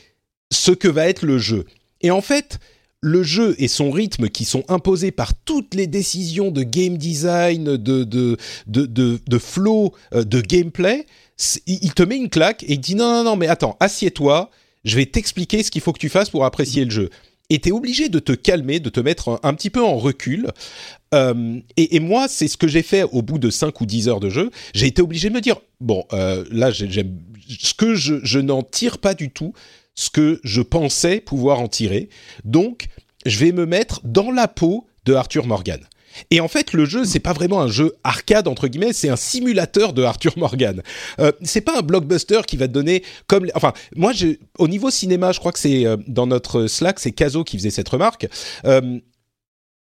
ce que va être le jeu. Et en fait, le jeu et son rythme qui sont imposés par toutes les décisions de game design, de, de, de, de, de flow, de gameplay, il te met une claque et il dit non, non, non, mais attends, assieds-toi, je vais t'expliquer ce qu'il faut que tu fasses pour apprécier le jeu. Et tu es obligé de te calmer, de te mettre un, petit peu en recul. Euh, et, moi, c'est ce que j'ai fait au bout de 5 ou 10 heures de jeu. J'ai été obligé de me dire, bon, euh, là, j'aime ce que je, je n'en tire pas du tout, ce que je pensais pouvoir en tirer. Donc, je vais me mettre dans la peau de Arthur Morgan. Et en fait, le jeu, c'est pas vraiment un jeu arcade entre guillemets, c'est un simulateur de Arthur Morgan. Euh, c'est pas un blockbuster qui va te donner comme, enfin, moi, au niveau cinéma, je crois que c'est euh, dans notre Slack, c'est Caso qui faisait cette remarque. Euh,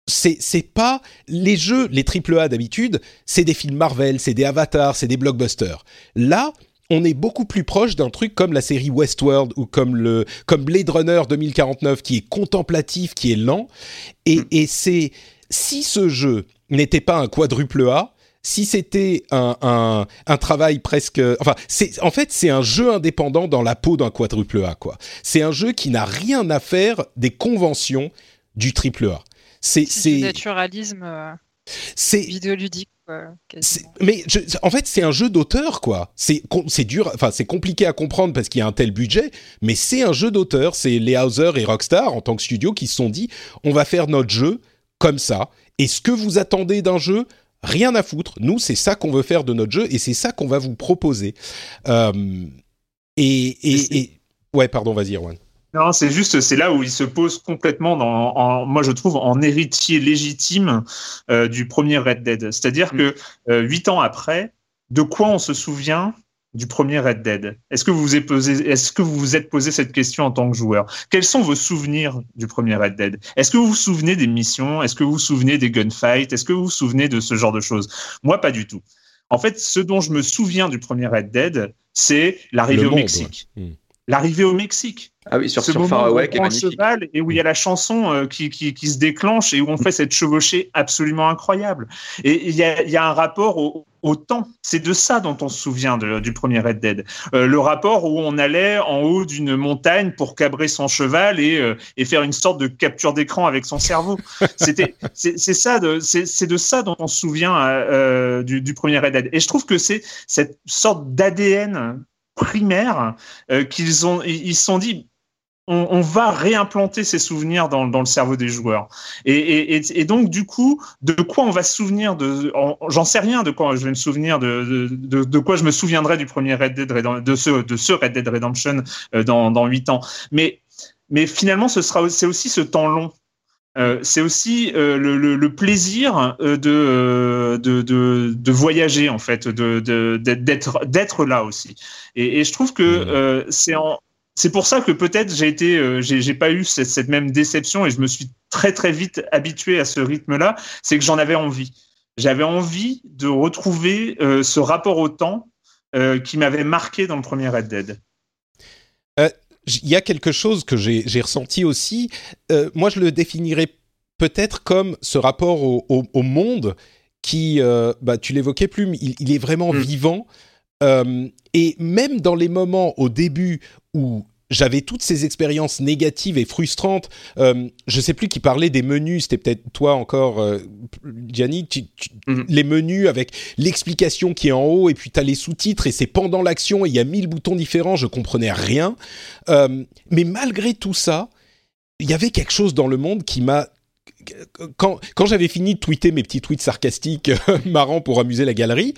c'est pas les jeux, les triple A d'habitude, c'est des films Marvel, c'est des avatars, c'est des blockbusters. Là, on est beaucoup plus proche d'un truc comme la série Westworld ou comme le comme Blade Runner 2049 qui est contemplatif, qui est lent et, et c'est si ce jeu n'était pas un quadruple A, si c'était un, un, travail presque, enfin, c'est en fait c'est un jeu indépendant dans la peau d'un quadruple A quoi. C'est un jeu qui n'a rien à faire des conventions du triple A. C'est du naturalisme. Euh, c'est vidéoludique. Mais en fait, c'est un jeu d'auteur, quoi. C'est dur, enfin, c'est compliqué à comprendre parce qu'il y a un tel budget, mais c'est un jeu d'auteur. C'est les Hauser et Rockstar en tant que studio qui se sont dit, on va faire notre jeu comme ça. Et ce que vous attendez d'un jeu, rien à foutre. Nous, c'est ça qu'on veut faire de notre jeu et c'est ça qu'on va vous proposer. Euh, et, et, ouais, pardon, vas-y, Erwan. Non, c'est juste, c'est là où il se pose complètement dans, en, moi je trouve, en héritier légitime euh, du premier Red Dead. C'est-à-dire mm. que euh, huit ans après, de quoi on se souvient du premier Red Dead. Est-ce que vous vous êtes posé, est-ce que vous vous êtes posé cette question en tant que joueur? Quels sont vos souvenirs du premier Red Dead? Est-ce que vous vous souvenez des missions? Est-ce que vous vous souvenez des gunfights? Est-ce que vous vous souvenez de ce genre de choses? Moi, pas du tout. En fait, ce dont je me souviens du premier Red Dead, c'est l'arrivée au Mexique. Hmm. L'arrivée au Mexique. Ah oui, sur, ce sur moment Far où Away, on qui est prend le magnifique. cheval et où il y a la chanson euh, qui, qui, qui se déclenche et où on fait cette chevauchée absolument incroyable. Et il y a, il y a un rapport au, au temps. C'est de ça dont on se souvient de- du premier Red Dead. Euh, le rapport où on allait en haut d'une montagne pour cabrer son cheval et, euh, et faire une sorte de capture d'écran avec son cerveau. C'était, c'est c'est ça, de, c'est c'est de ça dont on se souvient du, du premier Red Dead. Et je trouve que c'est cette sorte d'ADN primaire euh, qu'ils ont, ils se sont dit, on, va réimplanter ces souvenirs dans, le cerveau des joueurs. Et, donc, du coup, de quoi on va se souvenir J'en sais rien de quoi je vais me souvenir de, de, quoi je me souviendrai du premier Red Dead Redemption, de ce Red Dead Redemption euh, dans, dans 8 ans. Mais, mais finalement, ce sera, c'est aussi ce temps long. Euh, c'est aussi euh, le, le, le plaisir euh, de, de, de, de voyager en fait, d'être, d'être là aussi. Et, et je trouve que euh, c'est en, c'est pour ça que peut-être j'ai été, j'ai, pas eu cette, cette même déception et je me suis très très vite habitué à ce rythme-là. C'est que j'en avais envie. J'avais envie de retrouver ce rapport au temps qui m'avait marqué dans le premier Red Dead. Il y a quelque chose que j'ai ressenti aussi. Euh, moi, je le définirais peut-être comme ce rapport au, au- au monde qui, euh, bah, tu l'évoquais plus, il, il est vraiment Mm. vivant. Euh, et même dans les moments au début où j'avais toutes ces expériences négatives et frustrantes, euh, je sais plus qui parlait des menus, c'était peut-être toi encore, euh, Gianni, tu- tu- Mhm. les menus avec l'explication qui est en haut et puis tu as les sous-titres et c'est pendant l'action et il y a mille boutons différents, je comprenais rien. Euh, mais malgré tout ça, il y avait quelque chose dans le monde qui m'a quand, quand j'avais fini de tweeter mes petits tweets sarcastiques marrants pour amuser la galerie,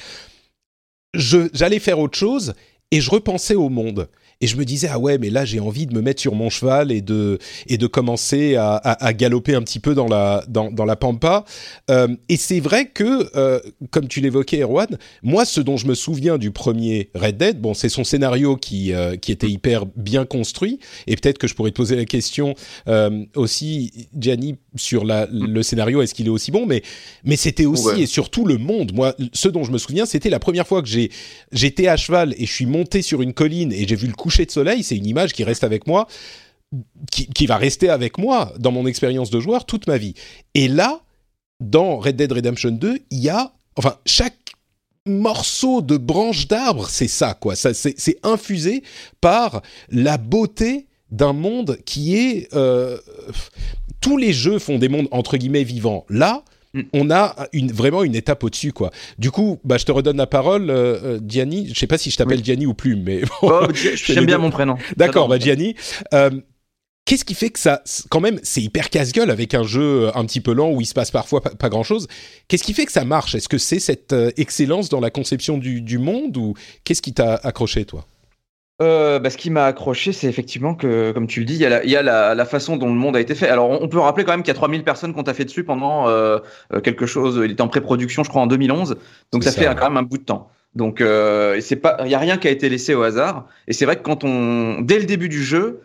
j'allais faire autre chose et je repensais au monde. Et je me disais, ah ouais, mais là, j'ai envie de me mettre sur mon cheval et de, et de commencer à, à- à galoper un petit peu dans la, dans, dans la pampa. Euh, et c'est vrai que, euh, comme tu l'évoquais, Erwan, moi, ce dont je me souviens du premier Red Dead, bon, c'est son scénario qui, euh, qui était hyper bien construit. Et peut-être que je pourrais te poser la question aussi, Gianni, sur la, le scénario, est-ce qu'il est aussi bon? Mais, mais c'était aussi Ouais. et surtout le monde. Moi, ce dont je me souviens, c'était la première fois que j'ai j'étais à cheval et je suis monté sur une colline et j'ai vu le de soleil. C'est une image qui reste avec moi, qui, qui va rester avec moi dans mon expérience de joueur toute ma vie. Et là, dans Red Dead Redemption 2, il y a, enfin, chaque morceau de branche d'arbre, c'est ça, quoi. Ça, c'est infusé par la beauté d'un monde qui est. euh, tous les jeux font des mondes entre guillemets vivants. Là. On a une, vraiment une étape au-dessus, quoi. Du coup, bah, je te redonne la parole, euh, euh, Gianni. Je sais pas si je t'appelle Gianni ou plus, mais bon. Oh, J'aime bien mon prénom. D'accord, bah. Gianni. euh, Qu'est-ce qui fait que ça, quand même, c'est hyper casse-gueule avec un jeu un petit peu lent où il se passe parfois pas, pas grand-chose. Qu'est-ce qui fait que ça marche? Est-ce que c'est cette euh, excellence dans la conception du, du monde ou qu'est-ce qui t'a accroché, toi? Euh, bah, ce qui m'a accroché, c'est effectivement que, comme tu le dis, il y a, la, il y a la, la façon dont le monde a été fait. Alors, on, peut rappeler quand même qu'il y a 3000 personnes qu'on t'a fait dessus pendant euh, euh, quelque chose. Il était en pré-production, je crois, en 2011. Donc, ça, ça, fait ouais. quand même un bout de temps. Donc, euh, et c'est pas, il y a rien qui a été laissé au hasard. Et c'est vrai que quand on, dès le début du jeu,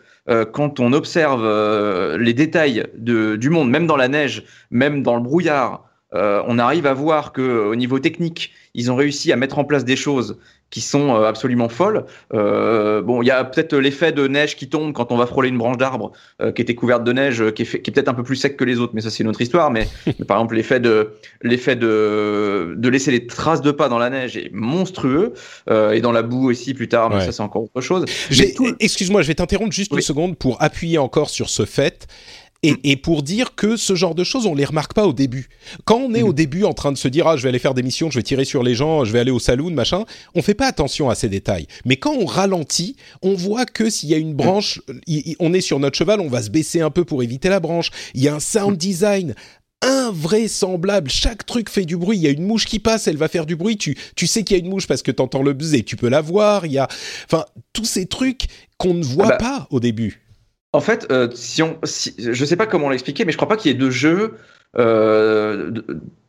quand on observe les détails de, du monde, même dans la neige, même dans le brouillard, on arrive à voir que au niveau technique, ils ont réussi à mettre en place des choses qui sont euh, absolument folles. Euh, bon, il y a peut-être l'effet de neige qui tombe quand on va frôler une branche d'arbre euh, qui était couverte de neige, euh, qui est, peut-être un peu plus sec que les autres, mais ça c'est une autre histoire. Mais, mais par exemple, l'effet de l'effet de de laisser les traces de pas dans la neige est monstrueux et dans la boue aussi plus tard. Mais Ouais. ça c'est encore autre chose. Tout- Excuse-moi, je vais t'interrompre juste une seconde pour appuyer encore sur ce fait. Et, et pour dire que ce genre de choses, on les remarque pas au début. Quand on est au Mhm. début en train de se dire ah je vais aller faire des missions, je vais tirer sur les gens, je vais aller au saloon, machin, on fait pas attention à ces détails. Mais quand on ralentit, on voit que s'il y a une branche, il- il- on est sur notre cheval, on va se baisser un peu pour éviter la branche. Il y a un sound design invraisemblable. Chaque truc fait du bruit. Il y a une mouche qui passe, elle va faire du bruit. Tu, tu sais qu'il y a une mouche parce que tu entends le buzz et tu peux la voir. Il y a, enfin, tous ces trucs qu'on ne voit Ah bah. pas au début. En fait, euh, si on, sais pas comment l'expliquer, mais je crois pas qu'il y ait de jeu, euh,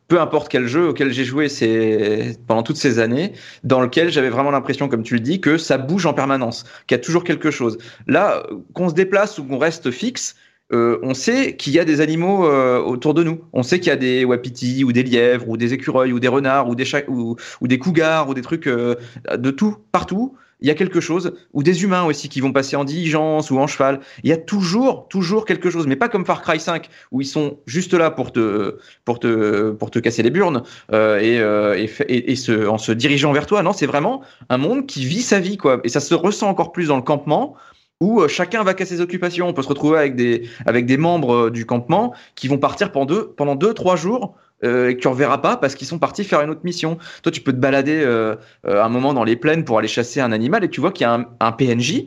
peu importe quel jeu auquel j'ai joué c'est pendant toutes ces années, dans lequel j'avais vraiment l'impression, comme tu le dis, que ça bouge en permanence, qu'il y a toujours quelque chose. Là, qu'on se déplace ou qu'on reste fixe, euh, on sait qu'il y a des animaux euh, autour de nous. On sait qu'il y a des wapitis ou des lièvres ou des écureuils ou des renards ou des ou, ou des cougars ou des trucs de tout partout. Il y a quelque chose, ou des humains aussi qui vont passer en diligence ou en cheval. Il y a toujours, toujours quelque chose, mais pas comme Far Cry 5 où ils sont juste là pour te, pour te, pour te casser les burnes euh, et, euh, en se dirigeant vers toi. Non, c'est vraiment un monde qui vit sa vie, quoi. Et ça se ressent encore plus dans le campement où euh, chacun va qu'à ses occupations. On peut se retrouver avec des, avec des membres du campement qui vont partir pendant deux, pendant deux trois jours euh, que tu reverras pas parce qu'ils sont partis faire une autre mission. Toi, tu peux te balader euh, un moment dans les plaines pour aller chasser un animal et tu vois qu'il y a un, un PNJ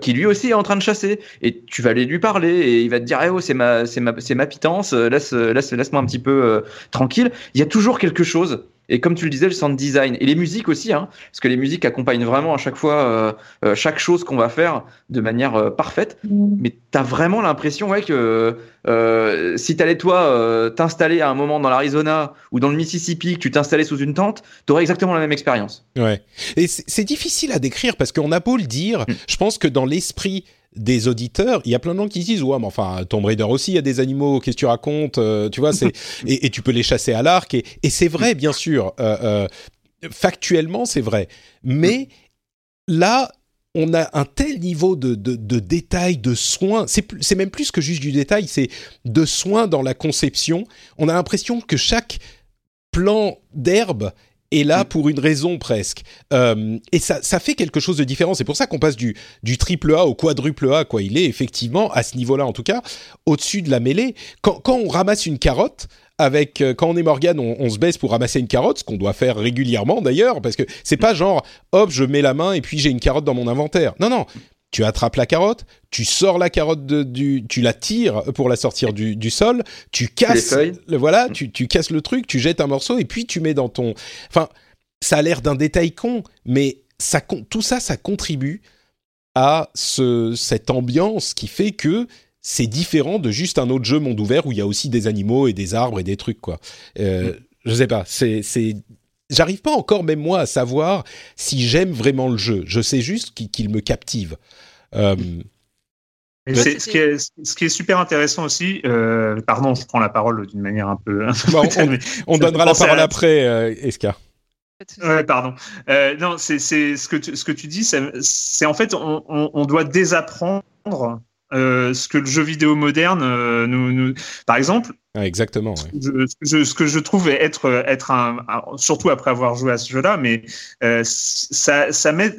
qui lui aussi est en train de chasser et tu vas aller lui parler et il va te dire eh oh c'est ma c'est ma c'est ma pitance laisse laisse laisse-moi un petit peu tranquille il y a toujours quelque chose et comme tu le disais, le sound design et les musiques aussi, hein, parce que les musiques accompagnent vraiment à chaque fois euh, euh chaque chose qu'on va faire de manière euh, parfaite. Mm. Mais tu as vraiment l'impression ouais, que euh, si tu allais toi euh, t'installer à un moment dans l'Arizona ou dans le Mississippi, que tu t'installais sous une tente, tu aurais exactement la même expérience. Ouais. Et c'est difficile à décrire parce qu'on a beau le dire, mm. je pense que dans l'esprit des auditeurs, il y a plein de gens qui disent ouais mais enfin Tomb Raider aussi il y a des animaux qu'est-ce que tu racontes euh, tu vois c'est et, et, tu peux les chasser à l'arc et, et c'est vrai bien sûr euh, euh, factuellement c'est vrai mais là on a un tel niveau de, de, de détail, de soin, c'est même plus que juste du détail, c'est de soin dans la conception. On a l'impression que chaque plan d'herbe est là mm. pour une raison presque. Euh, et ça, ça fait quelque chose de différent. C'est pour ça qu'on passe du, du triple A au quadruple A. Quoi. Il est effectivement, à ce niveau-là en tout cas, au-dessus de la mêlée. Quand, quand on ramasse une carotte, avec euh, quand on est Morgan, on, on, se baisse pour ramasser une carotte, ce qu'on doit faire régulièrement d'ailleurs, parce que c'est pas genre hop, je mets la main et puis j'ai une carotte dans mon inventaire. Non, non, tu attrapes la carotte, tu sors la carotte de, du, tu la tires pour la sortir du, du sol, tu casses, le, voilà, tu, tu casses le truc, tu jettes un morceau et puis tu mets dans ton, enfin, ça a l'air d'un détail con, mais ça, tout ça, ça contribue à ce, cette ambiance qui fait que c'est différent de juste un autre jeu monde ouvert où il y a aussi des animaux et des arbres et des trucs quoi. Euh, mm. Je sais pas, c'est j'arrive pas encore même moi à savoir si j'aime vraiment le jeu. Je sais juste qu'il me captive. Euh, ce, qui est, ce, qui est, super intéressant aussi, euh, pardon, je prends la parole d'une manière un peu. on, donnera la parole après, euh, Eska. Ouais, pardon. Euh, non, c'est ce que tu, ce que tu dis, c'est en fait on, on, on, doit désapprendre euh, ce que le jeu vidéo moderne euh, nous, nous, par exemple. Ah, exactement. Ouais. Je, je, ce que je trouve être être un, un, surtout après avoir joué à ce jeu-là, mais euh, ça ça met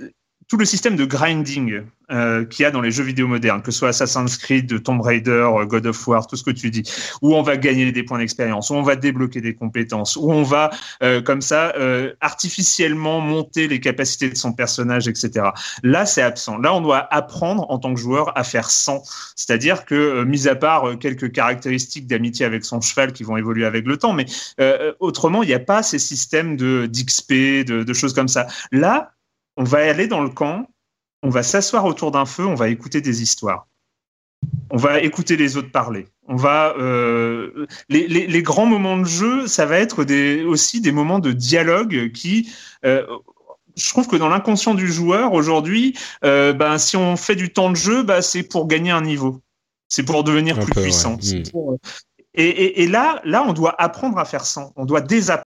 tout le système de grinding euh, qu'il y a dans les jeux vidéo modernes, que ce soit Assassin's Creed, Tomb Raider, euh, God of War, tout ce que tu dis, où on va gagner des points d'expérience, où on va débloquer des compétences, où on va euh, comme ça euh, artificiellement monter les capacités de son personnage, etc. Là, c'est absent. Là, on doit apprendre en tant que joueur à faire sans. C'est-à-dire que, euh, mis à part euh, quelques caractéristiques d'amitié avec son cheval qui vont évoluer avec le temps, mais autrement, il n'y a pas ces systèmes de d'XP, de, de choses comme ça. Là, on va aller dans le camp, on va s'asseoir autour d'un feu, on va écouter des histoires. On va écouter les autres parler. On va euh, les, les, les, grands moments de jeu, ça va être des, aussi des moments de dialogue qui euh, je trouve que dans l'inconscient du joueur aujourd'hui, euh, ben, si on fait du temps de jeu, ben, c'est pour gagner un niveau. C'est pour devenir un plus peu, puissant. Ouais. Pour... Et, et, et, là, là, on doit apprendre à faire ça. On doit désapprendre.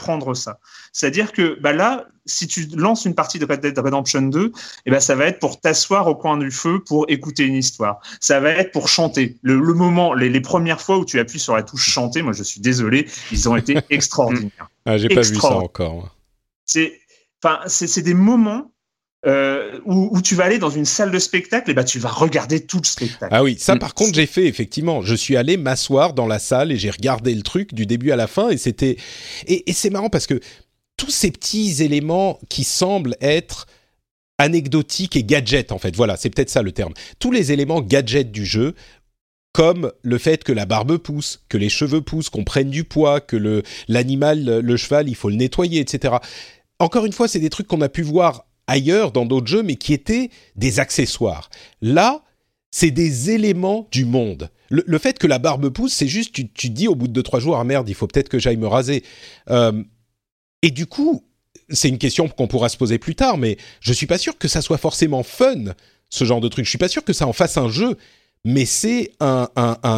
Prendre ça. C'est-à-dire que bah là, si tu lances une partie de Red Dead Redemption 2, eh ben, ça va être pour t'asseoir au coin du feu pour écouter une histoire. Ça va être pour chanter. Le, le moment, les, les, premières fois où tu appuies sur la touche chanter, moi je suis désolé, ils ont été extraordinaires. Ah, j'ai pas vu ça encore. C'est, enfin, c'est des moments euh, où, tu vas aller dans une salle de spectacle et bah tu vas regarder tout le spectacle. Ah oui, ça mm. par contre j'ai fait effectivement. Je suis allé m'asseoir dans la salle et j'ai regardé le truc du début à la fin et c'était et, c'est marrant parce que tous ces petits éléments qui semblent être anecdotiques et gadgets en fait. Voilà, c'est peut-être ça le terme. Tous les éléments gadgets du jeu comme le fait que la barbe pousse, que les cheveux poussent, qu'on prenne du poids, que le l'animal, le cheval, il faut le nettoyer, etc. Encore une fois, c'est des trucs qu'on a pu voir ailleurs dans d'autres jeux, mais qui étaient des accessoires. Là, c'est des éléments du monde. Le, fait que la barbe pousse, c'est juste, tu, tu dis au bout de deux, trois jours, ah merde, il faut peut-être que j'aille me raser. Euh, et du coup, c'est une question qu'on pourra se poser plus tard, mais je suis pas sûr que ça soit forcément fun, ce genre de truc. Je suis pas sûr que ça en fasse un jeu, mais c'est un,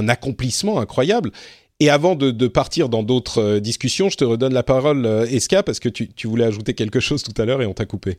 accomplissement incroyable. Et avant de, partir dans d'autres euh, discussions, je te redonne la parole, euh, Eska, parce que tu voulais ajouter quelque chose tout à l'heure et on t'a coupé.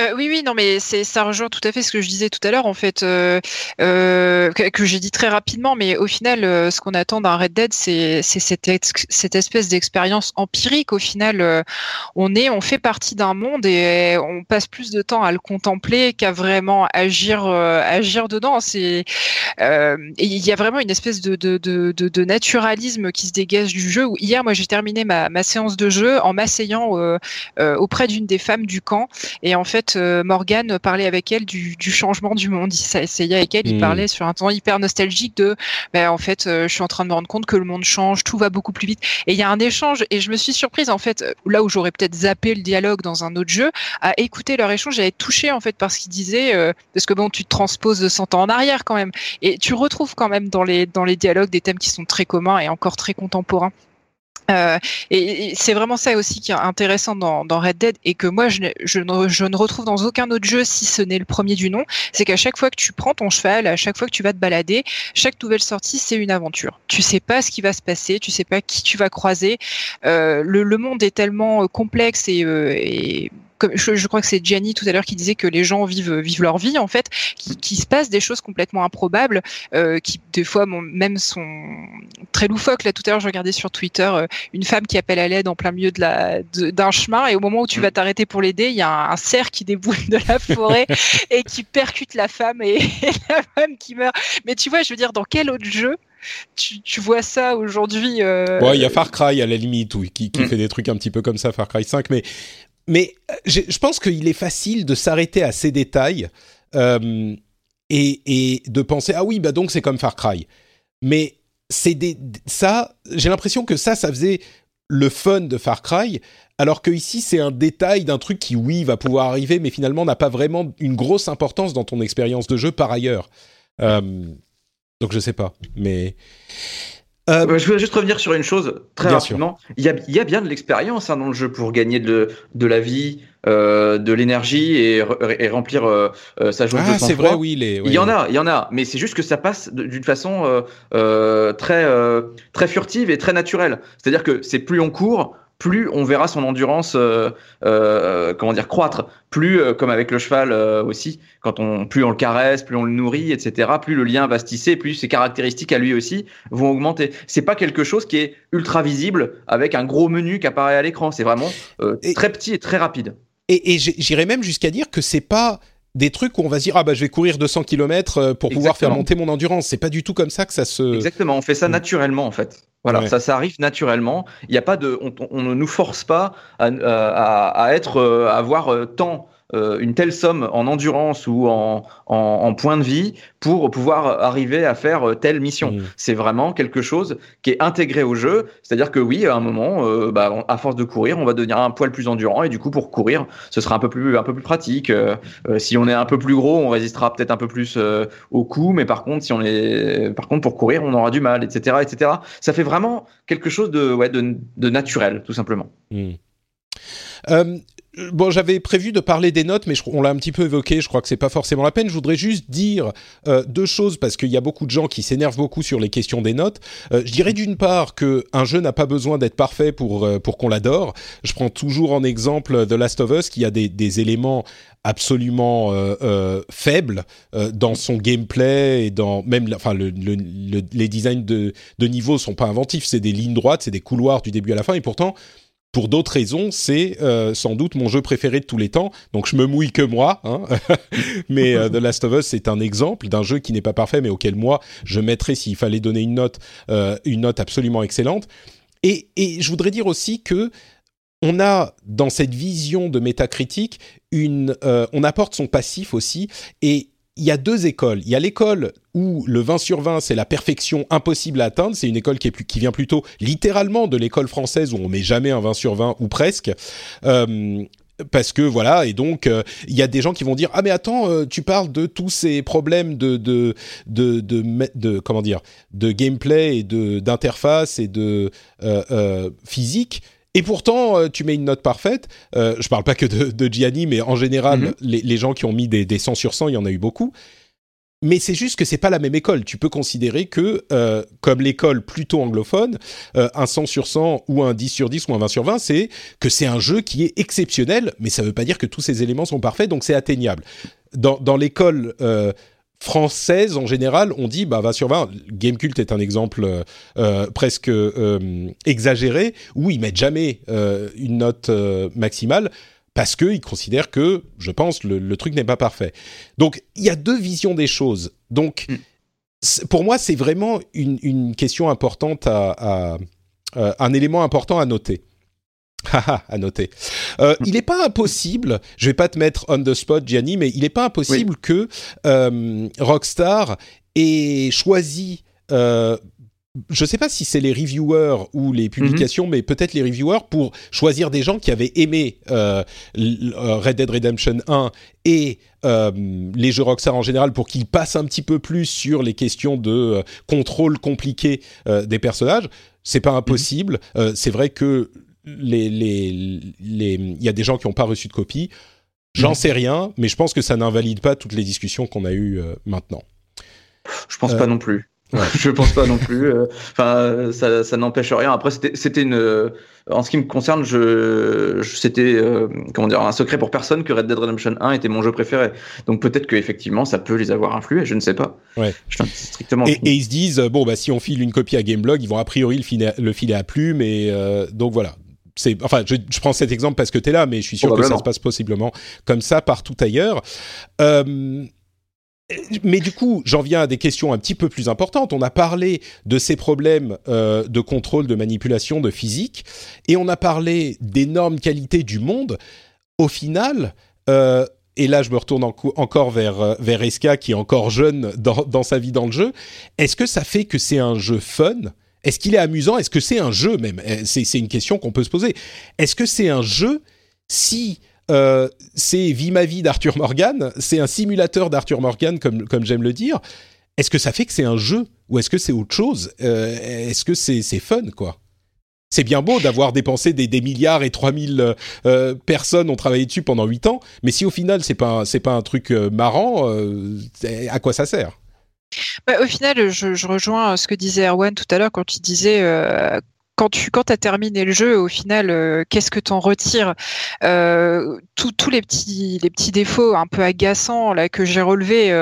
Euh, oui, oui, non, mais c'est ça rejoint tout à fait ce que je disais tout à l'heure, en fait, euh, euh, que, j'ai dit très rapidement, mais au final, ce qu'on attend d'un Red Dead, c'est cette, cette, espèce d'expérience empirique. Au final, on est, on fait partie d'un monde et on passe plus de temps à le contempler qu'à vraiment agir, agir dedans. C'est, il y a vraiment une espèce de, de, naturalisme qui se dégage du jeu. hier, moi, j'ai terminé ma, ma, séance de jeu en m'asseyant auprès d'une des femmes du camp et en fait euh, Morgane parlait avec elle du, changement du monde. Il essayait avec elle, il hmm. parlait sur un ton hyper nostalgique de, ben, en fait, euh, je suis en train de me rendre compte que le monde change, tout va beaucoup plus vite. Et il y a un échange, et je me suis surprise en fait, là où j'aurais peut-être zappé le dialogue dans un autre jeu, à écouter leur échange. J'avais touché en fait par ce qu'ils disaient, euh, parce que bon, tu te transposes de 100 ans en arrière quand même, et tu retrouves quand même dans les dans les dialogues des thèmes qui sont très communs et encore très contemporains. Euh, et, c'est vraiment ça aussi qui est intéressant dans, Red Dead et que moi je, ne, retrouve dans aucun autre jeu si ce n'est le premier du nom, c'est qu'à chaque fois que tu prends ton cheval, à chaque fois que tu vas te balader, chaque nouvelle sortie c'est une aventure. Tu sais pas ce qui va se passer, tu sais pas qui tu vas croiser. Euh, le, monde est tellement complexe et, euh, et je, crois que c'est Gianni tout à l'heure qui disait que les gens vivent vivent leur vie en fait, qui, se passe des choses complètement improbables, euh, qui des fois même sont très loufoques. Là tout à l'heure je regardais sur Twitter euh, une femme qui appelle à l'aide en plein milieu de la d'un chemin et au moment où tu vas mm. t'arrêter pour l'aider, il y a un, cerf qui déboule de la forêt et qui percute la femme et, la femme qui meurt. Mais tu vois, je veux dire, dans quel autre jeu tu, vois ça aujourd'hui. Euh... il y a Far Cry à la limite, qui, qui mm. fait des trucs un petit peu comme ça, Far Cry 5, mais mais euh, je pense qu'il est facile de s'arrêter à ces détails euh, et, de penser ah oui bah donc c'est comme Far Cry. Mais c'est ça, j'ai l'impression que ça, ça faisait le fun de Far Cry, alors que ici c'est un détail d'un truc qui oui va pouvoir arriver, mais finalement n'a pas vraiment une grosse importance dans ton expérience de jeu par ailleurs. Euh, donc je sais pas, mais euh, je voulais juste revenir sur une chose très rapidement. Il y, a, il y a, bien de l'expérience hein, dans le jeu pour gagner de, de la vie, euh, de l'énergie et, et, remplir euh, euh sa joie ah, c'est vrai, oui, les, Il y en a, il y en a, mais c'est juste que ça passe d'une façon euh, euh, très très furtive et très naturelle. C'est-à-dire que c'est plus on court, plus on verra son endurance, euh, euh, comment dire, croître. Plus, euh, comme avec le cheval aussi, quand on, plus on le caresse, plus on le nourrit, etc. Plus le lien va se tisser, plus ses caractéristiques à lui aussi vont augmenter. C'est pas quelque chose qui est ultra visible avec un gros menu qui apparaît à l'écran. C'est vraiment très petit et très rapide. Et, et j'irais même jusqu'à dire que c'est pas des trucs où on va se dire ah bah je vais courir 200 km pour pouvoir faire monter mon endurance. C'est pas du tout comme ça que ça se. Exactement, on fait ça mm. naturellement en fait. Voilà, ça, ça arrive naturellement. Il n'y a pas de, on, ne nous force pas à, à, à être, euh, à avoir euh, tant euh, une telle somme en endurance ou en, en, point de vie pour pouvoir arriver à faire euh, telle mission. Mm. C'est vraiment quelque chose qui est intégré au jeu. C'est-à-dire que oui, à un moment, euh, bah, à force de courir, on va devenir un poil plus endurant et du coup, pour courir, ce sera un peu plus, un peu plus pratique. si on est un peu plus gros, on résistera peut-être un peu plus au coup, mais par contre, si on est, par contre, pour courir, on aura du mal, etc., etc. Ça fait vraiment quelque chose de, ouais, de, de naturel, tout simplement. Mm bon, j'avais prévu de parler des notes, mais on l'a un petit peu évoqué. Je crois que c'est pas forcément la peine. Je voudrais juste dire euh, deux choses parce qu'il y a beaucoup de gens qui s'énervent beaucoup sur les questions des notes. Euh, je dirais d'une part que un jeu n'a pas besoin d'être parfait pour euh, pour qu'on l'adore. Je prends toujours en exemple The Last of Us qui a des, éléments absolument faibles dans son gameplay et dans même enfin le, les designs de de niveau sont pas inventifs. C'est des lignes droites, c'est des couloirs du début à la fin et pourtant pour d'autres raisons, c'est euh, sans doute mon jeu préféré de tous les temps. Donc je me mouille que moi, hein. mais euh, The Last of Us c'est un exemple d'un jeu qui n'est pas parfait, mais auquel moi je mettrais s'il fallait donner une note, euh, une note absolument excellente. Et, et, je voudrais dire aussi que on a dans cette vision de métacritique une, on apporte son passif aussi et il y a deux écoles. Il y a l'école où le 20 sur 20, c'est la perfection impossible à atteindre. C'est une école qui, vient plutôt littéralement de l'école française où on met jamais un 20 sur 20 ou presque. Euh, parce que voilà et donc euh, il y a des gens qui vont dire ah mais attends euh, tu parles de tous ces problèmes de, de comment dire de gameplay et de d'interface et de physique et pourtant, euh, tu mets une note parfaite. Euh, je parle pas que de, de Gianni, mais en général, mhm. les, gens qui ont mis des, des 100 sur 100, il y en a eu beaucoup. Mais c'est juste que c'est pas la même école. Tu peux considérer que, euh, comme l'école plutôt anglophone, euh, un 100 sur 100 ou un 10 sur 10 ou un 20 sur 20, c'est que c'est un jeu qui est exceptionnel, mais ça veut pas dire que tous ces éléments sont parfaits, donc c'est atteignable. Dans, dans l'école euh, française en général, on dit bah va sur 20. Gamecult est un exemple euh, euh, presque euh, exagéré où ils mettent jamais une note maximale parce qu'ils considèrent que, je pense, le, truc n'est pas parfait. Donc il y a deux visions des choses. Donc hmm. pour moi, c'est vraiment une, question importante à un élément important à noter. à noter. Euh, il n'est pas impossible, je vais pas te mettre on the spot, Gianni, mais il n'est pas impossible que euh, Rockstar ait choisi. Euh, je ne sais pas si c'est les reviewers ou les publications, mhm. mais peut-être les reviewers pour choisir des gens qui avaient aimé Red Dead Redemption 1 et les jeux Rockstar en général pour qu'ils passent un petit peu plus sur les questions de contrôle compliqué des personnages. C'est pas impossible. Mhm. c'est vrai que les, les, les, il y a des gens qui n'ont pas reçu de copie. J'en mhm. sais rien, mais je pense que ça n'invalide pas toutes les discussions qu'on a eues euh, maintenant. Je pense pas euh, non plus. je pense pas non plus. Euh, enfin, ça, ça n'empêche rien. Après, c'était une. En ce qui me concerne, je, c'était comment dire un secret pour personne que Red Dead Redemption 1 était mon jeu préféré. Donc peut-être que effectivement, ça peut les avoir influés. Je ne sais pas. Ouais. strictement. Et, ils se disent bon bah si on file une copie à Gameblog, ils vont a priori le filer, le filer à plus. Mais donc voilà enfin, je, prends cet exemple parce que tu es là, mais je suis sûr que ça se passe possiblement comme ça partout ailleurs. Euh, mais du coup, j'en viens à des questions un petit peu plus importantes. On a parlé de ces problèmes euh, de contrôle, de manipulation, de physique, et on a parlé d'énormes qualités du monde. Au final, euh, et là je me retourne encore vers, vers Eska qui est encore jeune dans, dans sa vie dans le jeu, est-ce que ça fait que c'est un jeu fun? Est-ce qu'il est amusant? Est-ce que c'est un jeu même? Eh, C'est une question qu'on peut se poser. Est-ce que c'est un jeu si euh, c'est Vie ma vie d'Arthur Morgan, c'est un simulateur d'Arthur Morgan comme, comme j'aime le dire Est-ce que ça fait que c'est un jeu ou est-ce que c'est autre chose? Euh, Est-ce que c'est fun quoi? C'est bien beau d'avoir dépensé des, milliards et 3000 euh, personnes ont travaillé dessus pendant 8 ans, mais si au final c'est pas c'est pas un truc marrant, à quoi ça sert? Bah, au final, je, rejoins ce que disait Erwan tout à l'heure quand il disait euh, quand tu quand as terminé le jeu, au final, euh, qu'est-ce que tu en retires? Euh, Tous les petits défauts un peu agaçants que j'ai relevés,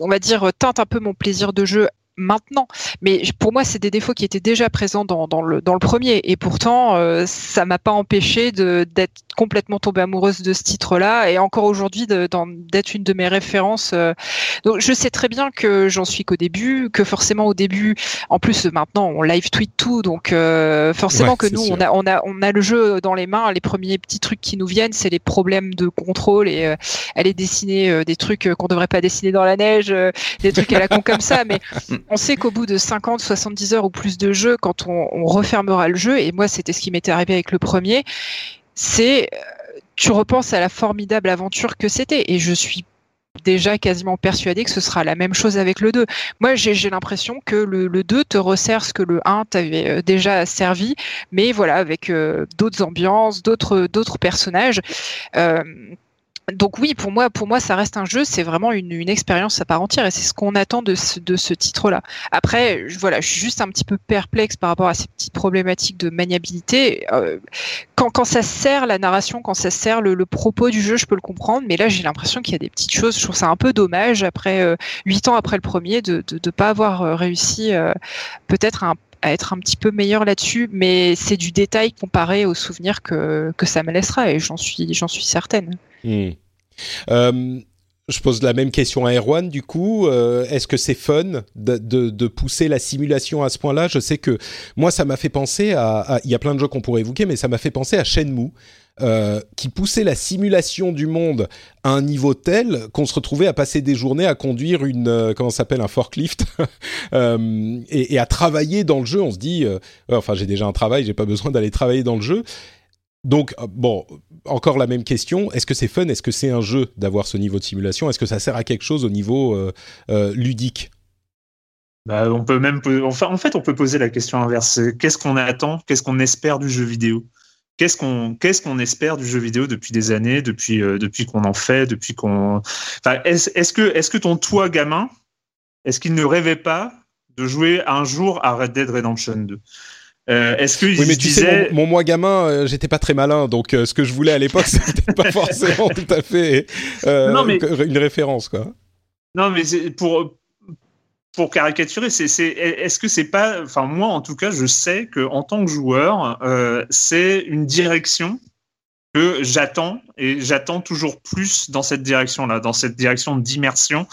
on va dire, teintent un peu mon plaisir de jeu maintenant. Mais pour moi, c'est des défauts qui étaient déjà présents dans, dans, le, dans le premier. Et pourtant, euh, ça m'a pas empêché d'être complètement tombée amoureuse de ce titre-là et encore aujourd'hui d'être une de mes références. Euh. Donc, je sais très bien que j'en suis qu'au début, que forcément au début, en plus maintenant, on live tweet tout. Donc, euh, forcément que nous, on a, on, a, on a le jeu dans les mains. Les premiers petits trucs qui nous viennent, c'est les problèmes de contrôle et aller dessiner des trucs qu'on devrait pas dessiner dans la neige, des trucs à la con comme ça. Mais on sait qu'au bout de 50, 70 heures ou plus de jeu, quand on, refermera le jeu, et moi c'était ce qui m'était arrivé avec le premier, c'est euh, tu repenses à la formidable aventure que c'était. Et je suis déjà quasiment persuadé que ce sera la même chose avec le 2. Moi, j'ai l'impression que le, le, 2 te resserre ce que le 1 t'avait déjà servi, mais voilà, avec d'autres ambiances, d'autres personnages. Euh, donc oui, pour moi, pour moi, ça reste un jeu. C'est vraiment une, une, expérience à part entière, et c'est ce qu'on attend de ce, de ce titre-là. Après, je, voilà, je suis juste un petit peu perplexe par rapport à ces petites problématiques de maniabilité. Euh, quand, quand ça sert la narration, quand ça sert le, le, propos du jeu, je peux le comprendre. Mais là, j'ai l'impression qu'il y a des petites choses. Je trouve ça un peu dommage après euh, huit ans après le premier de de pas avoir euh, réussi euh, peut-être un à être un petit peu meilleur là-dessus, mais c'est du détail comparé aux souvenirs que, que ça me laissera et j'en suis, j'en suis certaine. Hmm. Euh, je pose la même question à Erwan du coup. Euh, Est-ce que c'est fun de, de, de, pousser la simulation à ce point-là? Je sais que moi, ça m'a fait penser à. Il y a plein de jeux qu'on pourrait évoquer, mais ça m'a fait penser à Shenmue. Euh, qui poussait la simulation du monde à un niveau tel qu'on se retrouvait à passer des journées à conduire une euh, comment s'appelle un forklift euh, et, à travailler dans le jeu. On se dit, euh, enfin j'ai déjà un travail, j'ai pas besoin d'aller travailler dans le jeu. Donc, bon, encore la même question. Est-ce que c'est fun? Est-ce que c'est un jeu d'avoir ce niveau de simulation? Est-ce que ça sert à quelque chose au niveau ludique? Bah, on peut même, enfin, en fait, on peut poser la question inverse. Qu'est-ce qu'on attend? Qu'est-ce qu'on espère du jeu vidéo? Qu'est-ce qu'on qu'est-ce qu'on espère du jeu vidéo depuis des années, depuis euh, depuis qu'on en fait, depuis qu'on. Enfin, est-ce est-ce que est-ce que ton toi gamin, est-ce qu'il ne rêvait pas de jouer un jour à Red Dead Redemption 2 euh, est-ce que oui, mais tu disait... sais, mon, mon, moi gamin, euh, j'étais pas très malin, donc euh, ce que je voulais à l'époque, c'était pas forcément tout à fait euh, non, mais... une référence, quoi. Non, mais pour pour caricaturer, c'est est, est-ce que c'est pas, enfin moi en tout cas, je sais que en tant que joueur, euh, c'est une direction que j'attends et j'attends toujours plus dans cette direction-là, dans cette direction d'immersion,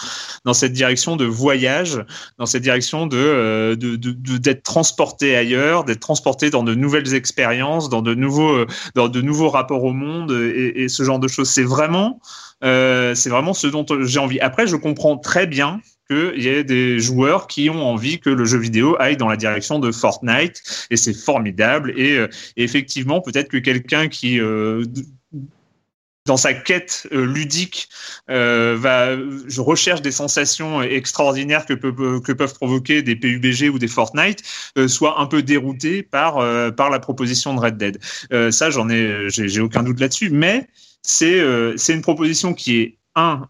dans cette direction de voyage, dans cette direction de euh, d'être transporté ailleurs, d'être transporté dans de nouvelles expériences, dans de nouveaux euh, dans de nouveaux rapports au monde et, et ce genre de choses. C'est vraiment euh, c'est vraiment ce dont j'ai envie. Après, je comprends très bien qu'il y ait des joueurs qui ont envie que le jeu vidéo aille dans la direction de Fortnite et c'est formidable et, euh, effectivement peut-être que quelqu'un qui euh, dans sa quête euh, ludique, va, je recherche des sensations extraordinaires que, peuvent provoquer des PUBG ou des Fortnite, soit un peu dérouté par par la proposition de Red Dead. Ça, j'en ai, j'ai aucun doute là-dessus. Mais c'est c'est une proposition qui est un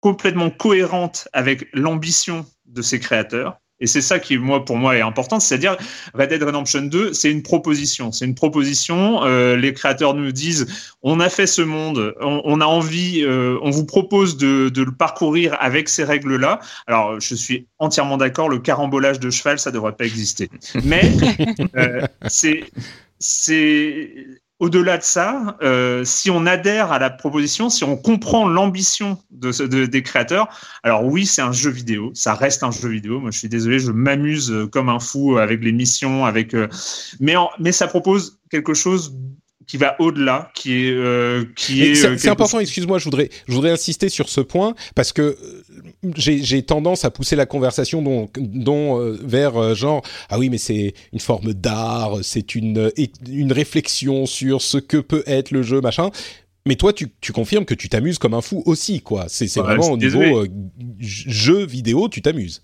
complètement cohérente avec l'ambition de ses créateurs. Et c'est ça qui, moi, pour moi, est important. C'est-à-dire, Red Dead Redemption 2, c'est une proposition. C'est une proposition. Euh, les créateurs nous disent, on a fait ce monde, on, a envie, euh, on vous propose de, le parcourir avec ces règles-là. Alors, je suis entièrement d'accord. Le carambolage de cheval, ça devrait pas exister. Mais euh, c'est au-delà de ça, euh, si on adhère à la proposition, si on comprend l'ambition de, de, des créateurs, alors oui, c'est un jeu vidéo, ça reste un jeu vidéo. Moi, je suis désolé, je m'amuse comme un fou avec les missions, avec, euh, mais en, mais ça propose quelque chose qui va au-delà, qui est euh, qui est. C'est euh, important. Excuse-moi, je voudrais je voudrais insister sur ce point parce que j'ai tendance à pousser la conversation dont euh, vers euh, genre ah oui mais c'est une forme d'art, c'est une une réflexion sur ce que peut être le jeu machin. Mais toi, tu, tu confirmes que tu t'amuses comme un fou aussi, quoi. C'est ouais, vraiment au niveau jeu vidéo, tu t'amuses.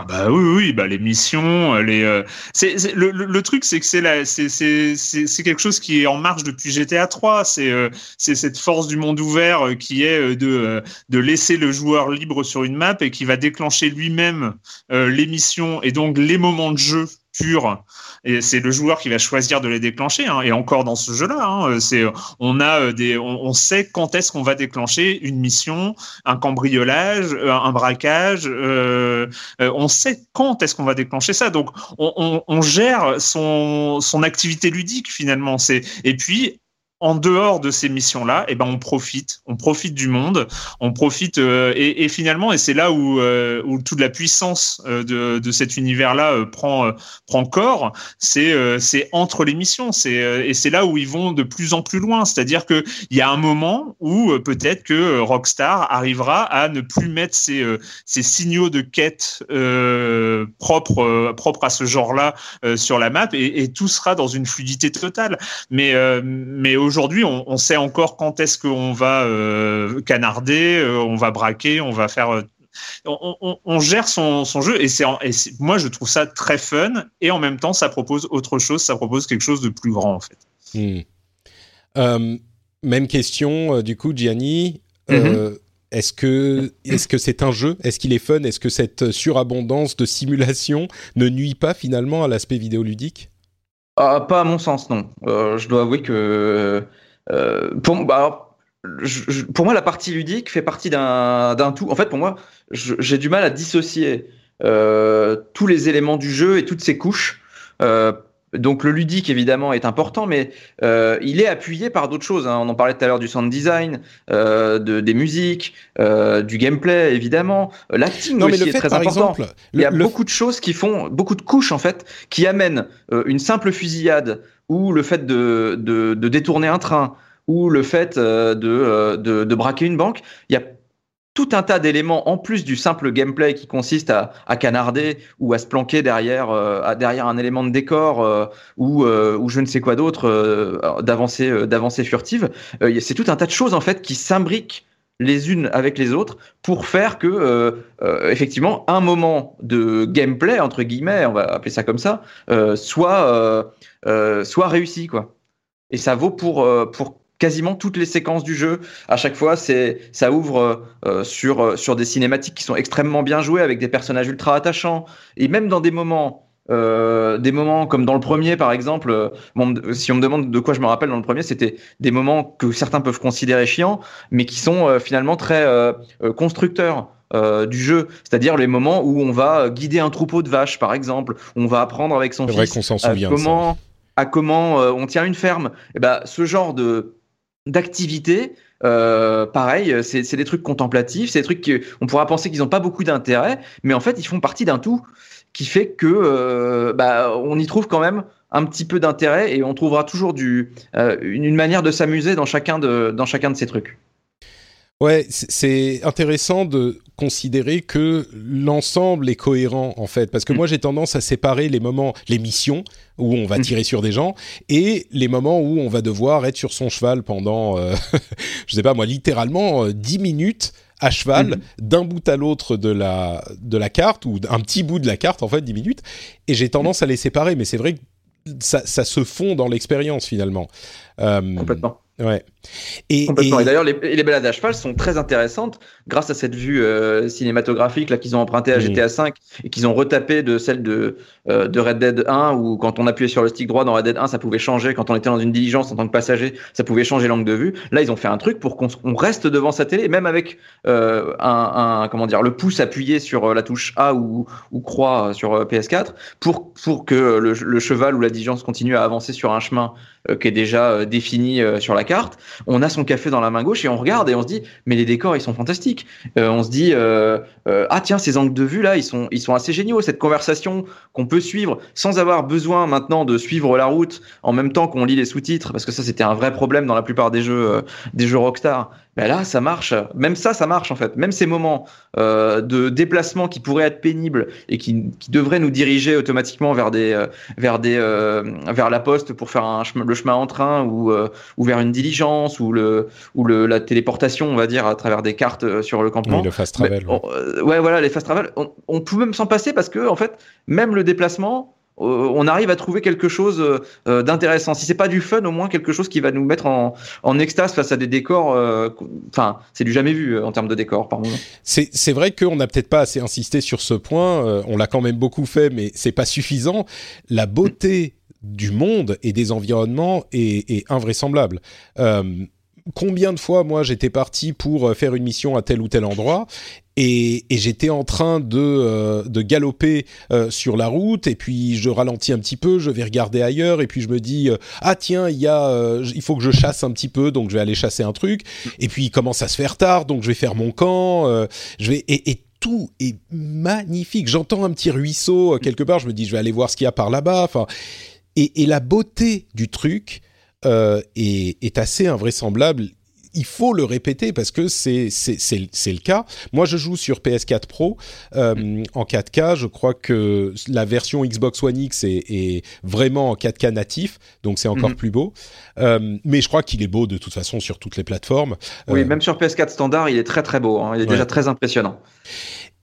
Ah bah oui, oui, bah les missions, les. Euh, c'est, le, le, truc, c'est que c'est la, c'est, c'est, c'est, quelque chose qui est en marche depuis GTA 3. C'est, euh, c'est cette force du monde ouvert euh, qui est de, de laisser le joueur libre sur une map et qui va déclencher lui-même les missions et donc les moments de jeu purs et c'est le joueur qui va choisir de les déclencher. Hein. Et encore dans ce jeu-là, hein, c'est on a des, on, sait quand est-ce qu'on va déclencher une mission, un cambriolage, un braquage. Euh, on sait quand est-ce qu'on va déclencher ça. Donc on, on, on gère son son activité ludique finalement. C'est et puis en dehors de ces missions-là, eh ben on profite, on profite du monde, on profite euh, et, et, finalement et c'est là où, euh, où toute la puissance euh, de, de cet univers-là euh, prend euh, prend corps. C'est euh, c'est entre les missions, c'est et c'est là où ils vont de plus en plus loin. C'est-à-dire que il y a un moment où peut-être que Rockstar arrivera à ne plus mettre ces ces signaux de quête propres propres à ce genre-là sur la map et, et, tout sera dans une fluidité totale. Mais mais aujourd'hui, on, sait encore quand est-ce qu'on va canarder, on va braquer, on va faire on, gère son, jeu et c'est moi je trouve ça très fun et en même temps ça propose autre chose, ça propose quelque chose de plus grand en fait. Hmm. Euh, même question euh, du coup Gianni. Euh, mm-hmm. Est-ce que est-ce que c'est un jeu? Est-ce qu'il est fun? Est-ce que cette surabondance de simulation ne nuit pas finalement à l'aspect vidéoludique? Ah, Pas à mon sens, non. je dois avouer que pour, bah, pour moi, la partie ludique fait partie d'un tout. En fait, pour moi, j'ai du mal à dissocier euh, tous les éléments du jeu et toutes ses couches. Euh, donc le ludique évidemment est important, mais euh, il est appuyé par d'autres choses. Hein. On en parlait tout à l'heure du sound design, de, des musiques, du gameplay évidemment, l'acting aussi est très important. il y a beaucoup de choses qui font, beaucoup de couches en fait, qui amènent une simple fusillade ou le fait de, de, de détourner un train ou le fait euh, euh, de, de, braquer une banque. Il y a tout un tas d'éléments en plus du simple gameplay qui consiste à, canarder ou à se planquer derrière, euh, derrière un élément de décor ou, ou je ne sais quoi d'autre d'avancée d'avancée furtive. c'est tout un tas de choses en fait qui s'imbriquent les unes avec les autres pour faire que effectivement un moment de gameplay entre guillemets, on va appeler ça comme ça, soit soit réussi quoi. Et ça vaut pour pour quasiment toutes les séquences du jeu. À chaque fois, c'est ça ouvre euh, sur euh, sur des cinématiques qui sont extrêmement bien jouées avec des personnages ultra attachants et même dans des moments euh, des moments comme dans le premier par exemple, si on me demande de quoi je me rappelle dans le premier, c'était des moments que certains peuvent considérer chiants, mais qui sont finalement très constructeurs. du jeu, c'est-à-dire les moments où on va guider un troupeau de vaches, par exemple, où on va apprendre avec son fils comment, à comment on tient une ferme. Et eh ben, ce genre de d'activité. Euh, pareil, c'est des trucs contemplatifs, c'est des trucs qu'on pourra penser qu'ils n'ont pas beaucoup d'intérêt, mais en fait, ils font partie d'un tout qui fait que euh, bah, on y trouve quand même un petit peu d'intérêt et on trouvera toujours du, euh, une, manière de s'amuser dans chacun de, dans chacun de ces trucs. Ouais, c'est intéressant de considérer que l'ensemble est cohérent en fait, parce que mm. moi j'ai tendance à séparer les moments, les missions où on va mm. tirer sur des gens et les moments où on va devoir être sur son cheval pendant, euh, je sais pas moi, littéralement euh, 10 minutes à cheval mm. d'un bout à l'autre de la de la carte ou un petit bout de la carte en fait 10 minutes et j'ai tendance à les séparer, mais c'est vrai que ça, ça se fond dans l'expérience finalement. Euh, Complètement. Ouais. Et, Complètement. Et, d'ailleurs, les, les, balades à cheval sont très intéressantes grâce à cette vue euh, cinématographique là qu'ils ont emprunté à GTA V et qu'ils ont retapé de celle de euh, de Red Dead 1 où quand on appuyait sur le stick droit dans Red Dead 1, ça pouvait changer. Quand on était dans une diligence en tant que passager, ça pouvait changer l'angle de vue. Là, ils ont fait un truc pour qu'on reste devant sa télé, même avec euh, un, comment dire le pouce appuyé sur la touche A ou, ou croix sur PS4 pour pour que le, cheval ou la diligence continue à avancer sur un chemin qui est déjà défini sur la carte. On a son café dans la main gauche et on regarde et on se dit mais les décors ils sont fantastiques. Euh, on se dit euh, euh, ah tiens ces angles de vue là ils sont ils sont assez géniaux. Cette conversation qu'on peut suivre sans avoir besoin maintenant de suivre la route en même temps qu'on lit les sous-titres parce que ça c'était un vrai problème dans la plupart des jeux des jeux Rockstar. Ben là, ça marche. Même ça, ça marche en fait. Même ces moments euh, de déplacement qui pourraient être pénibles et qui, qui devraient nous diriger automatiquement vers des, euh, vers des, euh, vers la poste pour faire un chemin, le chemin en train ou, euh, ou vers une diligence ou le, ou le, la téléportation, on va dire, à travers des cartes euh, sur le campement. Oui, le fast travel. ouais. voilà, les fast travel. On, on peut même s'en passer parce que en fait, même le déplacement, on arrive à trouver quelque chose euh, euh, d'intéressant. Si c'est pas du fun, au moins quelque chose qui va nous mettre en, extase face à des décors. Enfin, c'est du jamais vu en termes de décors, par moment. C'est vrai qu'on n'a peut-être pas assez insisté sur ce point. on l'a quand même beaucoup fait, mais c'est pas suffisant. La beauté du monde et des environnements est invraisemblable combien de fois moi j'étais parti pour faire une mission à tel ou tel endroit et, j'étais en train de, euh, de galoper euh, sur la route et puis je ralentis un petit peu, je vais regarder ailleurs et puis je me dis euh, ah tiens il y a il faut que je chasse un petit peu donc je vais aller chasser un truc et puis il commence à se faire tard donc je vais faire mon camp je vais et, et tout est magnifique. J'entends un petit ruisseau quelque part, je me dis je vais aller voir ce qu'il y a par là-bas. Enfin, et, et, la beauté du truc est, est, assez invraisemblable il faut le répéter parce que c'est c'est le cas. Moi, je joue sur PS4 Pro euh, en 4K. Je crois que la version Xbox One X est, est vraiment en 4K natif, donc c'est encore mhm. plus beau. Euh, mais je crois qu'il est beau de toute façon sur toutes les plateformes. Oui, euh, même sur PS4 standard, il est très très beau. Hein. Il est déjà très impressionnant.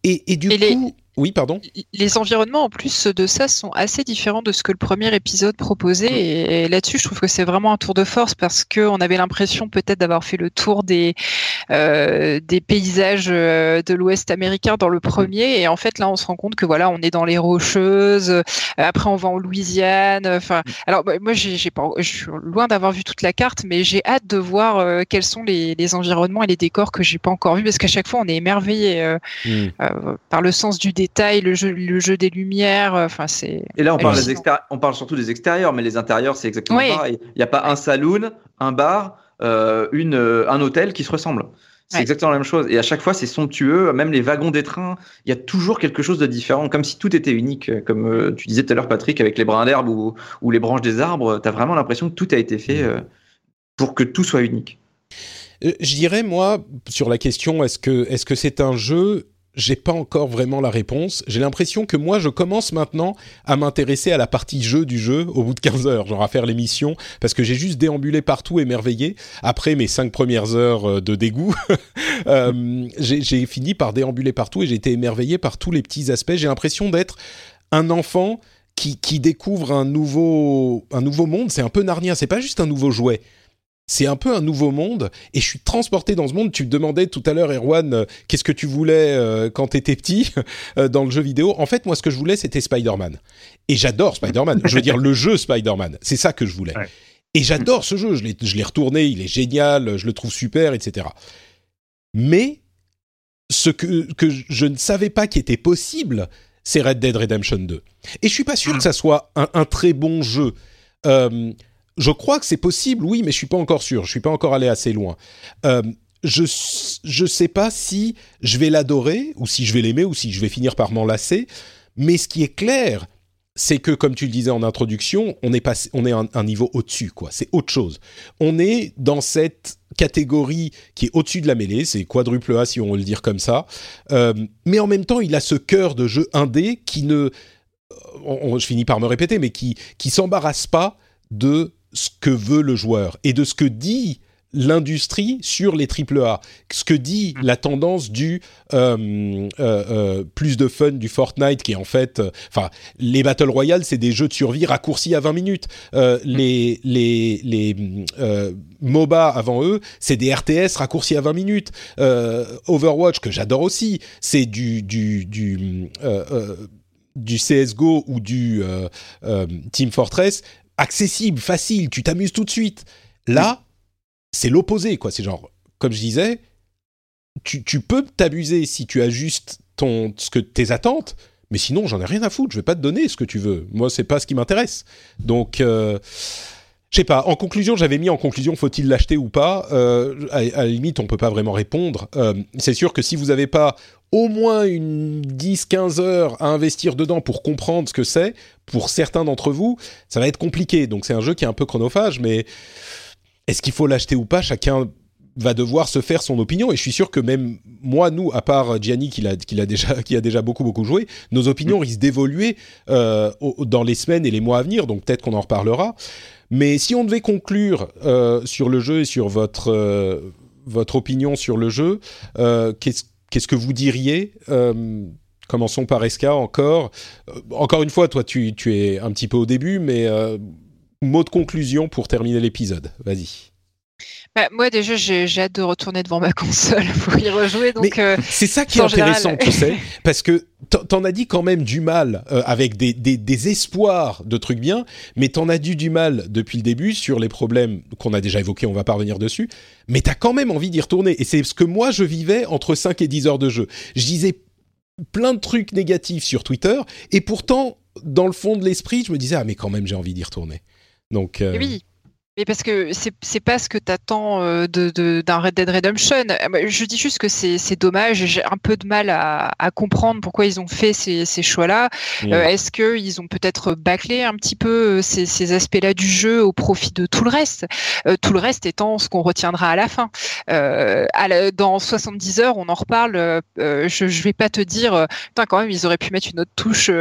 Et, et du coup, oui, pardon. Les environnements en plus de ça sont assez différents de ce que le premier épisode proposait et, là-dessus, je trouve que c'est vraiment un tour de force parce que on avait l'impression peut-être d'avoir fait le tour des euh, des paysages euh, de l'Ouest américain dans le premier et en fait là, on se rend compte que voilà, on est dans les rocheuses. Euh, après, on va en Louisiane. Enfin, alors moi, j'ai pas, je suis loin d'avoir vu toute la carte, mais j'ai hâte de voir euh, quels sont les, les, environnements et les décors que j'ai pas encore vus parce qu'à chaque fois, on est émerveillé mm. par le sens du décor le jeu, le jeu des lumières. Euh, enfin, c'est. Et là, on parle, des on parle surtout des extérieurs, mais les intérieurs, c'est exactement pareil. Il n'y a pas un saloon, un bar, euh, une, euh, un hôtel qui se ressemblent. C'est exactement la même chose. Et à chaque fois, c'est somptueux. Même les wagons des trains, il y a toujours quelque chose de différent, comme si tout était unique. Comme tu disais tout à l'heure, Patrick, avec les brins d'herbe ou, ou, les branches des arbres, tu as vraiment l'impression que tout a été fait pour que tout soit unique. Je dirais, moi, sur la question, est-ce que est-ce que c'est un jeu j'ai pas encore vraiment la réponse. J'ai l'impression que moi, je commence maintenant à m'intéresser à la partie jeu du jeu au bout de 15 heures, genre à faire l'émission, parce que j'ai juste déambulé partout émerveillé. Après mes cinq premières heures euh, de dégoût, euh, j'ai fini par déambuler partout et j'ai été émerveillé par tous les petits aspects. J'ai l'impression d'être un enfant qui, qui découvre un nouveau, un nouveau monde. C'est un peu Narnia, c'est pas juste un nouveau jouet c'est un peu un nouveau monde et je suis transporté dans ce monde. Tu me demandais tout à l'heure, Erwan, euh, qu'est-ce que tu voulais euh, quand tu étais petit euh, dans le jeu vidéo. En fait, moi, ce que je voulais, c'était Spider-Man. Et j'adore Spider-Man. je veux dire, le jeu Spider-Man. C'est ça que je voulais. Et j'adore ce jeu. Je l'ai retourné, il est génial, je le trouve super, etc. Mais ce que, que je ne savais pas qui était possible, c'est Red Dead Redemption 2. Et je suis pas sûr que ça soit un, un très bon jeu. Je crois que c'est possible, oui, mais je suis pas encore sûr. Je suis pas encore allé assez loin. Euh, je je sais pas si je vais l'adorer ou si je vais l'aimer ou si je vais finir par m'en lasser. Mais ce qui est clair, c'est que comme tu le disais en introduction, on est passé, on est un, niveau au-dessus, quoi. C'est autre chose. On est dans cette catégorie qui est au-dessus de la mêlée, c'est quadruple A si on veut le dire comme ça. Euh, mais en même temps, il a ce cœur de jeu indé qui ne, on, je finis par me répéter, mais qui qui s'embarrasse pas de ce que veut le joueur et de ce que dit l'industrie sur les AAA, ce que dit mm. la tendance du euh, euh, euh, plus de fun du Fortnite, qui est en fait, enfin, les Battle Royale, c'est des jeux de survie raccourcis à 20 minutes. Mm. Les les les MOBA avant eux, c'est des RTS raccourcis à 20 minutes. Overwatch, que j'adore aussi, c'est du du du du CSGO ou du Team Fortress accessible, facile, tu t'amuses tout de suite. Là, c'est l'opposé, quoi. C'est genre, comme je disais, tu, peux t'amuser si tu ajustes ton, ce que tes attentes, mais sinon, j'en ai rien à foutre. Je vais pas te donner ce que tu veux. Moi, c'est pas ce qui m'intéresse. Donc, euh, je sais pas. En conclusion, j'avais mis en conclusion, faut-il l'acheter ou pas? Euh, à, la limite, on peut pas vraiment répondre. Euh, c'est sûr que si vous n'avez pas au moins une 10-15 heures à investir dedans pour comprendre ce que c'est, pour certains d'entre vous, ça va être compliqué. Donc c'est un jeu qui est un peu chronophage, mais est-ce qu'il faut l'acheter ou pas? Chacun va devoir se faire son opinion. Et je suis sûr que même moi nous à part Gianni qui a, qui déjà qui a déjà beaucoup beaucoup joué nos opinions risquent d'évoluer euh, dans les semaines et les mois à venir. Donc peut-être qu'on en reparlera. Mais si on devait conclure euh, sur le jeu et sur votre euh, votre opinion sur le jeu qu'est-ce qu'est-ce que vous diriez euh, Commençons par Eska encore. Euh, encore une fois, toi, tu, es un petit peu au début, mais euh, mot de conclusion pour terminer l'épisode. Vas-y. Bah, moi déjà j'ai hâte de retourner devant ma console pour y rejouer donc c'est ça qui est intéressant tu sais parce que t'en as dit quand même du mal avec des, des, espoirs de trucs bien mais t'en as dit du mal depuis le début sur les problèmes qu'on a déjà évoqués on va pas revenir dessus mais t'as quand même envie d'y retourner. Et c'est ce que moi je vivais entre 5 et 10 heures de jeu. Je disais plein de trucs négatifs sur Twitter, et pourtant, dans le fond de l'esprit, je me disais, ah mais quand même j'ai envie d'y retourner. Donc, euh, Oui, Mais parce que c'est pas ce que t'attends euh, d'un de, d'un Red Dead Redemption. Euh, je dis juste que c'est dommage. J'ai un peu de mal à, à, comprendre pourquoi ils ont fait ces, ces choix-là. Euh, est-ce qu'ils ont peut-être bâclé un petit peu ces, ces aspects-là du jeu au profit de tout le reste? Tout le reste étant ce qu'on retiendra à la fin. À dans 70 heures, on en reparle. je, je vais pas te dire, putain, quand même, ils auraient pu mettre une autre touche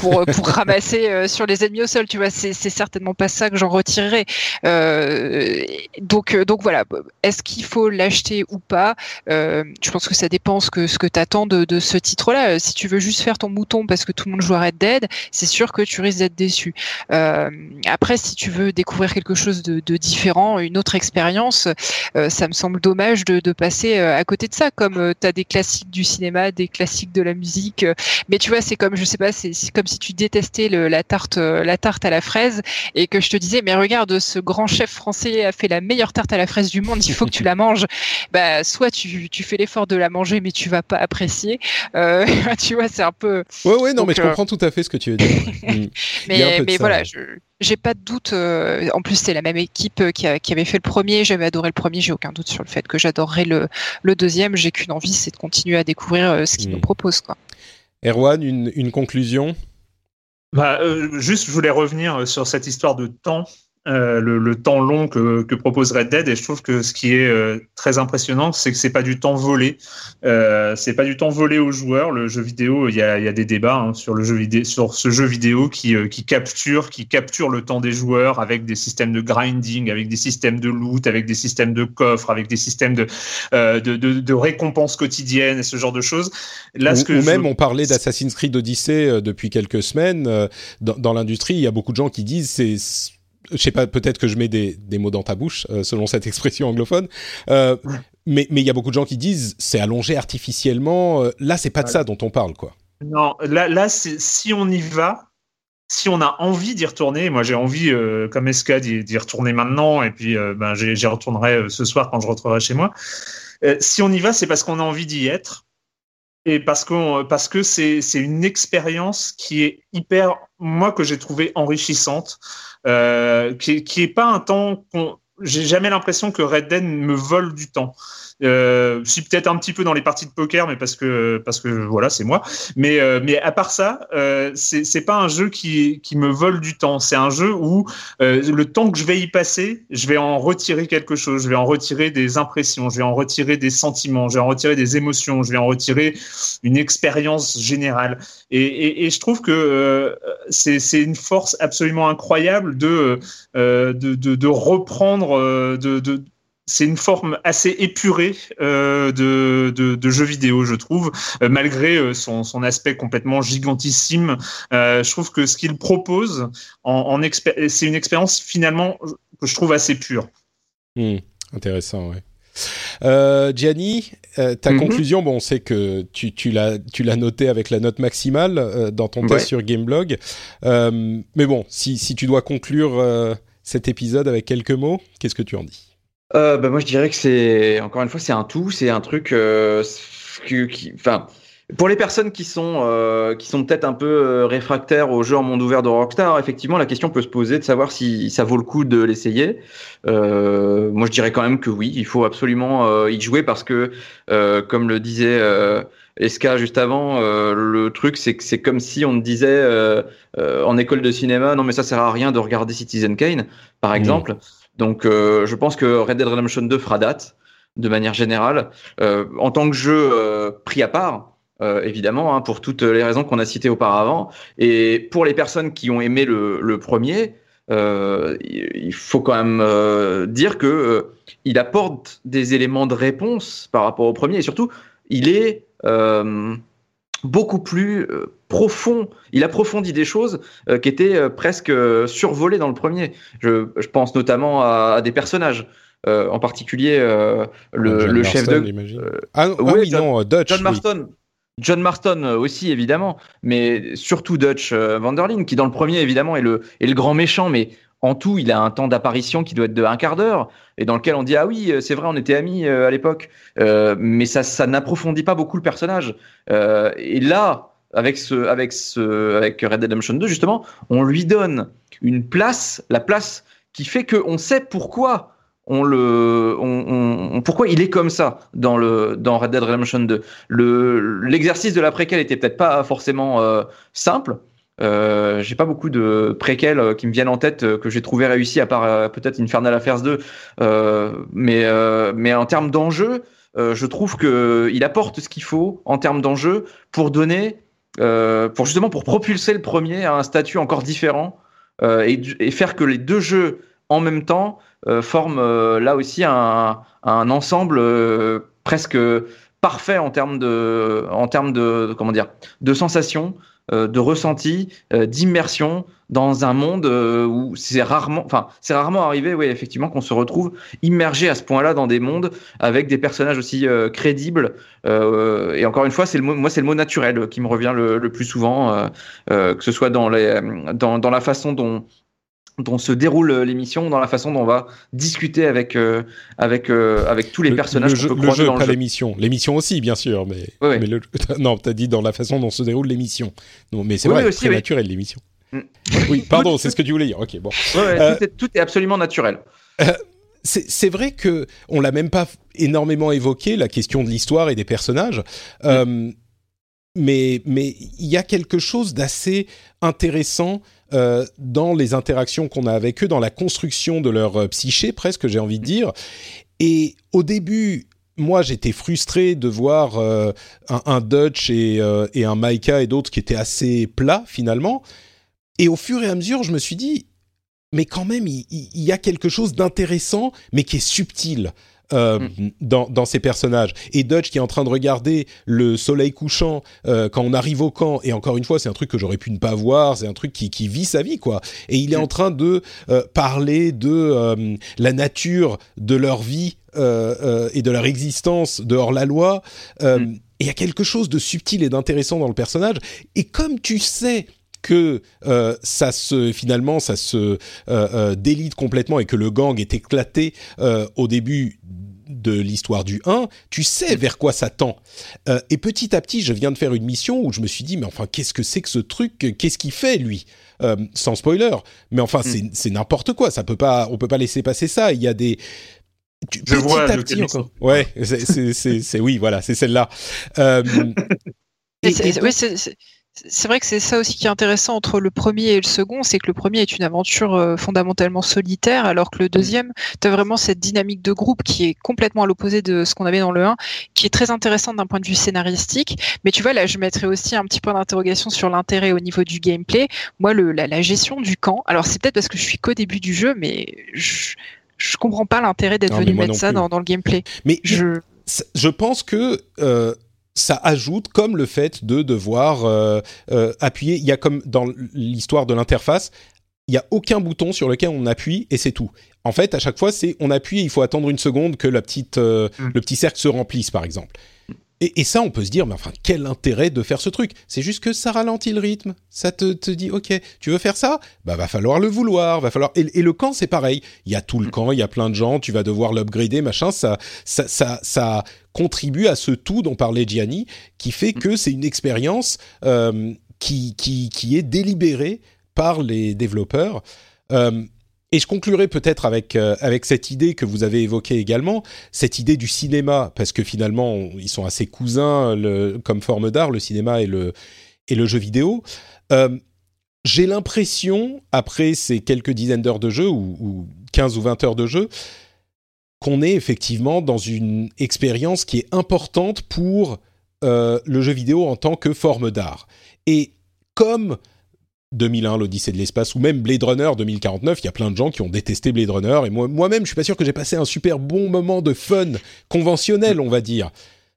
pour, pour ramasser sur les ennemis au sol. Tu vois, c'est certainement pas ça que j'en retirerai. Euh, euh, donc voilà. Est-ce qu'il faut l'acheter ou pas? Euh, Je pense que ça dépend ce que ce que t'attends de, ce titre-là. Si tu veux juste faire ton mouton parce que tout le monde joue à Red Dead, c'est sûr que tu risques d'être déçu. après, si tu veux découvrir quelque chose de, différent, une autre expérience, ça me semble dommage de, passer à côté de ça. Comme tu as des classiques du cinéma, des classiques de la musique, mais tu vois, c'est comme je sais pas, c'est comme si tu détestais la tarte, la tarte à la fraise et que je te disais, mais regarde ce grand chef français a fait la meilleure tarte à la fraise du monde, il faut que tu la manges. Bah, soit tu, tu fais l'effort de la manger, mais tu vas pas apprécier. Euh, tu vois, c'est un peu. Ouais, ouais, non, mais je euh, comprends tout à fait ce que tu veux dire. Mm. mais mais voilà, je j'ai pas de doute. Euh, en plus, c'est la même équipe qui, qui, avait fait le premier. J'avais adoré le premier. J'ai aucun doute sur le fait que j'adorerais le, le deuxième. J'ai qu'une envie, c'est de continuer à découvrir ce qu'ils nous mm. proposent. Quoi. Erwan, une, une conclusion? Bah, juste, je voulais revenir sur cette histoire de temps euh, le, le, temps long que, que, propose Red Dead. Et je trouve que ce qui est euh, très impressionnant c'est que c'est pas du temps volé. Euh, c'est pas du temps volé aux joueurs. Le jeu vidéo il y a, y a, des débats hein, sur le jeu vidéo sur ce jeu vidéo qui, euh, qui capture qui capture le temps des joueurs avec des systèmes de grinding avec des systèmes de loot avec des systèmes de coffres avec des systèmes de de, de, de, récompenses quotidiennes et ce genre de choses. Là ou, ce que ou même on parlait d'Assassin's Creed Odyssey depuis quelques semaines dans, dans l'industrie il y a beaucoup de gens qui disent c'est je sais pas, peut-être que je mets des, des, mots dans ta bouche, euh, selon cette expression anglophone. Euh, mais il y a beaucoup de gens qui disent c'est allongé artificiellement. Euh, là, c'est pas de ça dont on parle, quoi. Non, là, là si on y va, si on a envie d'y retourner, moi j'ai envie, euh, comme Eska, d'y retourner maintenant, et puis ben, j'y retournerai ce soir quand je rentrerai chez moi. si on y va, c'est parce qu'on a envie d'y être et parce que parce que c'est une expérience qui est hyper moi que j'ai trouvé enrichissante qui, qui est pas un temps qu'on j'ai jamais l'impression que Red Dead me vole du temps. Euh, je suis peut-être un petit peu dans les parties de poker, mais parce que parce que voilà, c'est moi. Mais euh, mais à part ça, euh, c'est pas un jeu qui qui me vole du temps. C'est un jeu où euh, le temps que je vais y passer, je vais en retirer quelque chose. Je vais en retirer des impressions. Je vais en retirer des sentiments. Je vais en retirer des émotions. Je vais en retirer une expérience générale. Et, et, je trouve que euh, c'est c'est une force absolument incroyable de de, de, reprendre de c'est une forme assez épurée euh, de, de, de, jeu vidéo, je trouve, euh, malgré euh, son, son, aspect complètement gigantissime. Euh, je trouve que ce qu'il propose, en, en c'est une expérience finalement que je trouve assez pure. Mmh, intéressant, ouais. Euh, Gianni, ta mm-hmm. conclusion, bon, on sait que tu, tu l'as, noté avec la note maximale dans ton test sur Gameblog. mais bon, si, si tu dois conclure cet épisode avec quelques mots, qu'est-ce que tu en dis? Euh, bah moi je dirais que c'est encore une fois c'est un tout, c'est un truc euh, qui, enfin pour les personnes qui sont euh, qui sont peut-être un peu euh, réfractaires au jeu en monde ouvert de Rockstar, effectivement la question peut se poser de savoir si ça vaut le coup de l'essayer. Euh, moi je dirais quand même que oui, il faut absolument euh, y jouer parce que comme le disait Eska juste avant, le truc c'est que c'est comme si on disait en école de cinéma non mais ça sert à rien de regarder Citizen Kane par mmh. Donc euh, je pense que Red Dead Redemption 2 fera date de manière générale. Euh, en tant que jeu euh, pris à part, évidemment, hein, pour toutes les raisons qu'on a citées auparavant. Et pour les personnes qui ont aimé le, premier, il faut quand même dire que il apporte des éléments de réponse par rapport au premier et surtout il est beaucoup plus profond. Il approfondit des choses euh, qui étaient euh, presque euh, survolées dans le premier. Je, je pense notamment à, à des personnages. en particulier le, le chef de ah, ah, oui, John, non Dutch John Marston oui. John Marston aussi évidemment mais surtout Dutch Vanderlyn qui dans le premier évidemment est le est le grand méchant mais en tout, il a un temps d'apparition qui doit être de un quart d'heure, et dans lequel on dit ah oui, c'est vrai, on était amis à l'époque, euh, mais ça, ça n'approfondit pas beaucoup le personnage. Euh, et là, avec ce, avec ce, avec Red Dead Redemption 2, justement, on lui donne une place, la place qui fait qu'on sait pourquoi on le, pourquoi il est comme ça dans le dans Red Dead Redemption 2. Le l'exercice de la préquelle était peut-être pas forcément euh, simple. Euh, j'ai pas beaucoup de préquels euh, qui me viennent en tête euh, que j'ai trouvé réussi à part peut-être Infernal Affairs 2, mais mais en termes d'enjeu, je trouve que il apporte ce qu'il faut en termes d'enjeu pour donner, pour justement pour propulser le premier à un statut encore différent et, et faire que les deux jeux en même temps euh, forment euh, là aussi un, ensemble euh, presque parfait en termes de, en termes de, comment dire, de sensations, de ressentis, d'immersion dans un monde où c'est rarement, enfin, c'est rarement arrivé, oui, effectivement, qu'on se retrouve immergé à ce point-là dans des mondes avec des personnages aussi crédibles. et encore une fois, c'est le mot, moi, c'est le mot naturel qui me revient le, le plus souvent, que ce soit dans les, dans, dans la façon dont dont se déroule euh, l'émission, dans la façon dont on va discuter avec euh, avec euh, avec tous les personnages le, jeu, le jeu, pas l'émission. L'émission aussi, bien sûr, mais, mais le, non, t'as dit dans la façon dont se déroule l'émission. Non, mais c'est oui, vrai, c'est naturel l'émission. Mm. oui, pardon, c'est ce que tu voulais dire. Ok, bon. Ouais, tout, est, tout, est, absolument naturel. c'est vrai que on l'a même pas énormément évoqué la question de l'histoire et des personnages. Mm. mais mais il y a quelque chose d'assez intéressant euh, dans les interactions qu'on a avec eux, dans la construction de leur euh, psyché, presque, j'ai envie de dire. Et au début, moi, j'étais frustré de voir euh, un, Dutch et, un Maika et d'autres qui étaient assez plats, finalement. Et au fur et à mesure, je me suis dit, mais quand même, il y a quelque chose d'intéressant, mais qui est subtil. Euh, mm. dans, dans ces personnages. Et Dutch qui est en train de regarder le soleil couchant euh, quand on arrive au camp, et encore une fois, c'est un truc que j'aurais pu ne pas voir, c'est un truc qui, qui, vit sa vie, quoi. Et il est mm. en train de euh, parler de la nature de leur vie et de leur existence dehors la loi. Mm. Et il y a quelque chose de subtil et d'intéressant dans le personnage. Et comme tu sais que euh, ça se finalement ça se euh, euh, délite complètement et que le gang est éclaté au début de l'histoire du 1, tu sais vers quoi ça tend. et petit à petit, je viens de faire une mission où je me suis dit, mais enfin, qu'est-ce que c'est que ce truc? Qu'est-ce qu'il fait, lui? Sans spoiler. Mais enfin, mm. c'est n'importe quoi. Ça peut pas, on peut pas laisser passer ça. Il y a des... Tu, je petit vois à petit encore. Ouais, c'est oui, voilà, c'est celle-là. oui, c'est c'est vrai que c'est ça aussi qui est intéressant entre le premier et le second, c'est que le premier est une aventure euh, fondamentalement solitaire, alors que le deuxième, tu as vraiment cette dynamique de groupe qui est complètement à l'opposé de ce qu'on avait dans le 1, qui est très intéressante d'un point de vue scénaristique. Mais tu vois, là, je mettrais aussi un petit point d'interrogation sur l'intérêt au niveau du gameplay. Moi, le, la, gestion du camp, alors c'est peut-être parce que je suis qu'au début du jeu, mais je, je comprends pas l'intérêt d'être venu mettre ça dans, dans, le gameplay. Mais je, je pense que... Euh ça ajoute comme le fait de devoir euh, euh, appuyer. Il y a comme dans l'histoire de l'interface, il n'y a aucun bouton sur lequel on appuie et c'est tout. En fait, à chaque fois, c'est on appuie, il faut attendre une seconde que la petite, euh, mm. le petit cercle se remplisse, par exemple. Et, ça, on peut se dire, mais enfin, quel intérêt de faire ce truc? C'est juste que ça ralentit le rythme. Ça te, te dit, ok, tu veux faire ça? Bah, va falloir le vouloir, va falloir. Et, le camp, c'est pareil. Il y a tout le camp, il y a plein de gens, tu vas devoir l'upgrader, machin. Ça, ça, ça, ça contribue à ce tout dont parlait Gianni, qui fait que c'est une expérience euh, qui, qui, qui est délibérée par les développeurs. Euh, et je conclurai peut-être avec euh, avec cette idée que vous avez évoquée également, cette idée du cinéma, parce que finalement ils sont assez cousins comme forme d'art, le cinéma et le et le jeu vidéo. Euh, j'ai l'impression, après ces quelques dizaines d'heures de jeu ou, ou 15 ou 20 heures de jeu, qu'on est effectivement dans une expérience qui est importante pour euh, le jeu vidéo en tant que forme d'art. Et comme 2001, l'Odyssée de l'espace, ou même Blade Runner 2049, il y a plein de gens qui ont détesté Blade Runner, et moi, moi-même, je suis pas sûr que j'ai passé un super bon moment de fun conventionnel, on va dire.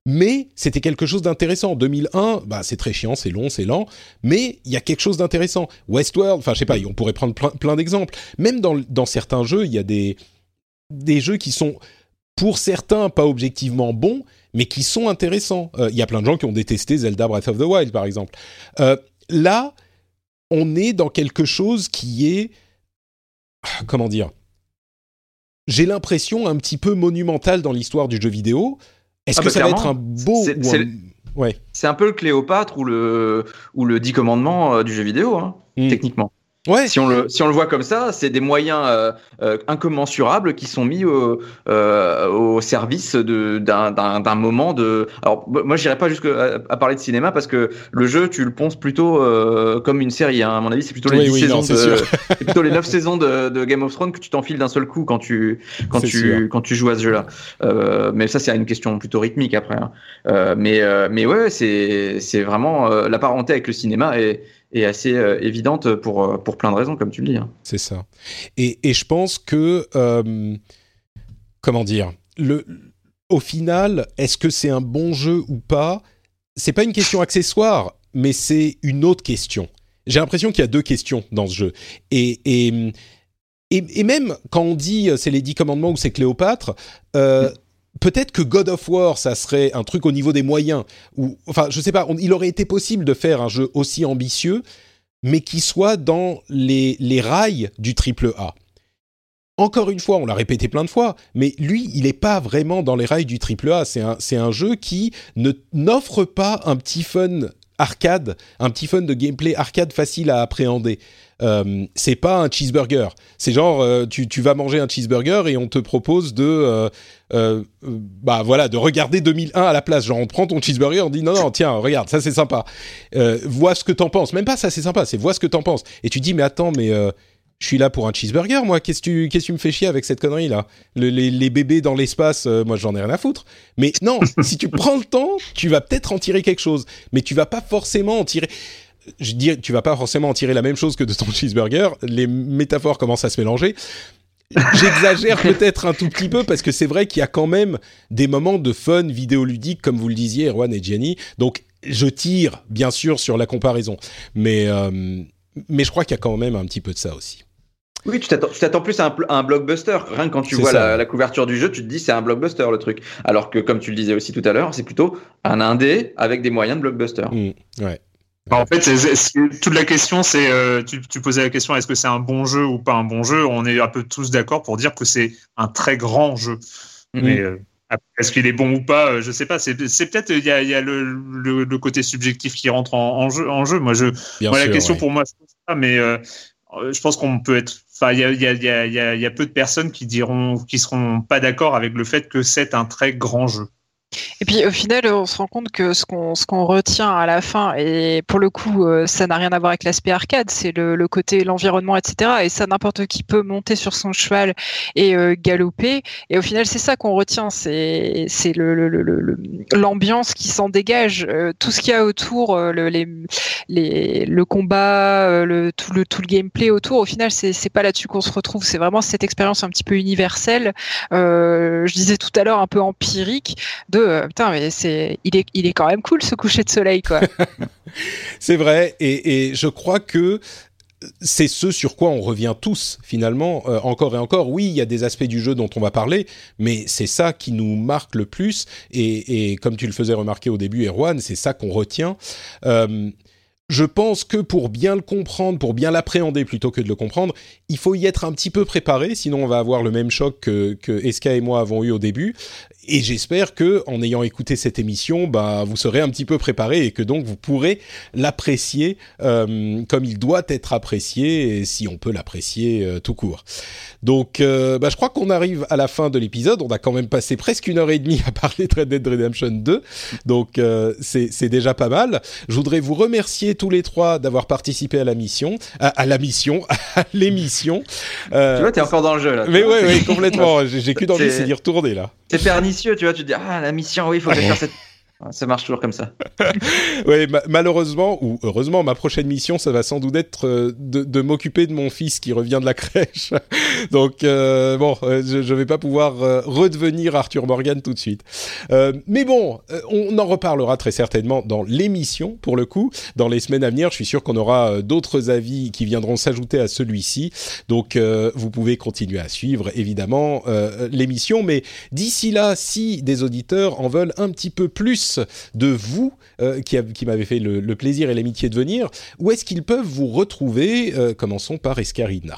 Mais c'était quelque chose d'intéressant. 2001, bah, c'est très chiant, c'est long, c'est lent, mais il y a quelque chose d'intéressant. Westworld, enfin, je sais pas, on pourrait prendre plein, d'exemples. Même dans, dans certains jeux, il y a des, des jeux qui sont, pour certains, pas objectivement bons, mais qui sont intéressants. Euh, il y a plein de gens qui ont détesté Zelda Breath of the Wild, par exemple. Euh, là, on est dans quelque chose qui est... Comment dire J'ai l'impression un petit peu monumental dans l'histoire du jeu vidéo. Est-ce ah que bah ça va être un beau... C'est ouais. un peu le Cléopâtre ou le, ou le Dix commandements euh, du jeu vidéo, hein, mmh. techniquement. Ouais. Si on le si on le voit comme ça, c'est des moyens euh, euh, incommensurables qui sont mis au, euh, au service d'un moment de. Alors moi j'irai pas jusqu'à à parler de cinéma parce que le jeu tu le penses plutôt comme une série. Hein. À mon avis c'est plutôt les saisons de, plutôt les 9 saisons de, de, Game of Thrones que tu t'enfiles d'un seul coup quand tu quand tu quand tu joues à ce jeu-là. mais ça c'est une question plutôt rythmique après. Hein. mais mais ouais c'est c'est vraiment la parenté avec le cinéma et est assez euh, évidente pour, euh, pour plein de raisons, comme tu le dis. Hein. C'est ça. Et, et, je pense que, euh, comment dire, le, au final, est-ce que c'est un bon jeu ou pas? C'est pas une question accessoire, mais c'est une autre question. J'ai l'impression qu'il y a deux questions dans ce jeu. Et, et, et, même quand on dit c'est les dix commandements ou c'est Cléopâtre, euh, peut-être que God of War, ça serait un truc au niveau des moyens. Enfin, je sais pas, il aurait été possible de faire un jeu aussi ambitieux, mais qui soit dans les, rails du triple A. Encore une fois, on l'a répété plein de fois, mais lui, il n'est pas vraiment dans les rails du triple A. C'est un, jeu qui n'offre pas un petit fun arcade, un petit fun de gameplay arcade facile à appréhender. Euh, c'est pas un cheeseburger. C'est genre, euh, tu, tu, vas manger un cheeseburger et on te propose de, euh, bah voilà, de regarder 2001 à la place. Genre, on prend ton cheeseburger, on dit non non, tiens, regarde, ça c'est sympa. vois ce que t'en penses. Même pas ça c'est sympa, c'est vois ce que t'en penses. Et tu dis mais attends, mais je suis là pour un cheeseburger, moi. Qu'est-ce que tu, qu'est-ce tu me fais chier avec cette connerie là les, bébés dans l'espace, moi j'en ai rien à foutre. Mais non, si tu prends le temps, tu vas peut-être en tirer quelque chose, mais tu vas pas forcément en tirer je dis, tu vas pas forcément en tirer la même chose que de ton cheeseburger. Les métaphores commencent à se mélanger. J'exagère peut-être un tout petit peu parce que c'est vrai qu'il y a quand même des moments de fun vidéoludique, comme vous le disiez, Erwan et Jenny. Donc, je tire, bien sûr, sur la comparaison. Mais, euh, mais je crois qu'il y a quand même un petit peu de ça aussi. Oui, tu t'attends plus à un, blockbuster. Rien que quand tu vois la, la, couverture du jeu, tu te dis c'est un blockbuster le truc. Alors que, comme tu le disais aussi tout à l'heure, c'est plutôt un indé avec des moyens de blockbuster. Mmh, ouais. En fait, toute la question, c'est euh, tu, tu, posais la question est-ce que c'est un bon jeu ou pas un bon jeu? On est un peu tous d'accord pour dire que c'est un très grand jeu. Mhm. Mais euh, est-ce qu'il est bon ou pas euh, Je sais pas. C'est peut-être il y a, y a le, le, côté subjectif qui rentre en, en, jeu. En jeu. Moi, je, moi, la question pour moi, c'est ça. Mais je pense qu'on peut être. Enfin, il y a, y, a, y, a, y a peu de personnes qui diront, qui seront pas d'accord avec le fait que c'est un très grand jeu. Et puis au final, on se rend compte que ce qu'on ce qu'on retient à la fin, et pour le coup, euh, ça n'a rien à voir avec l'aspect arcade, c'est le, côté l'environnement, etc. Et ça, n'importe qui peut monter sur son cheval et euh, galoper. Et au final, c'est ça qu'on retient, c'est c'est le l'ambiance qui s'en dégage, euh, tout ce qu'il y a autour, le les, les le combat, le tout le tout le gameplay autour. Au final, c'est c'est pas là-dessus qu'on se retrouve. C'est vraiment cette expérience un petit peu universelle. je disais tout à l'heure un peu empirique euh, putain, mais c'est, il est, il est quand même cool ce coucher de soleil, quoi. c'est vrai, et, je crois que c'est ce sur quoi on revient tous finalement euh, encore et encore. Oui, il y a des aspects du jeu dont on va parler, mais c'est ça qui nous marque le plus. Et, comme tu le faisais remarquer au début, Erwan, c'est ça qu'on retient. Euh, je pense que pour bien le comprendre, pour bien l'appréhender plutôt que de le comprendre, il faut y être un petit peu préparé, sinon on va avoir le même choc que, que Eska et moi avons eu au début. Et j'espère que, en ayant écouté cette émission, bah, vous serez un petit peu préparé et que donc vous pourrez l'apprécier euh, comme il doit être apprécié, et si on peut l'apprécier euh, tout court. Donc, euh, bah, je crois qu'on arrive à la fin de l'épisode. On a quand même passé presque une heure et demie à parler de Red Dead Redemption 2, donc euh, c'est déjà pas mal. Je voudrais vous remercier tous les trois d'avoir participé à la mission, à, la mission, à l'émission. Euh, tu vois, t'es encore dans le jeu là. Mais oui, oui, complètement. J'ai qu'une envie, c'est d'y retourner là. C'est pernicieux, tu vois. Tu te dis ah la mission, oui, il faut faire cette ça marche toujours comme ça. oui, malheureusement, ou heureusement, ma prochaine mission, ça va sans doute être euh, de, m'occuper de mon fils qui revient de la crèche. Donc, euh, bon, euh, je ne vais pas pouvoir redevenir Arthur Morgan tout de suite. mais bon, on en reparlera très certainement dans l'émission, pour le coup. Dans les semaines à venir, je suis sûr qu'on aura d'autres avis qui viendront s'ajouter à celui-ci. Donc, vous pouvez continuer à suivre, évidemment, l'émission. Mais d'ici là, si des auditeurs en veulent un petit peu plus de vous euh, qui, qui m'avez fait le, plaisir et l'amitié de venir. Où est-ce qu'ils peuvent vous retrouver euh, Commençons par Escarina.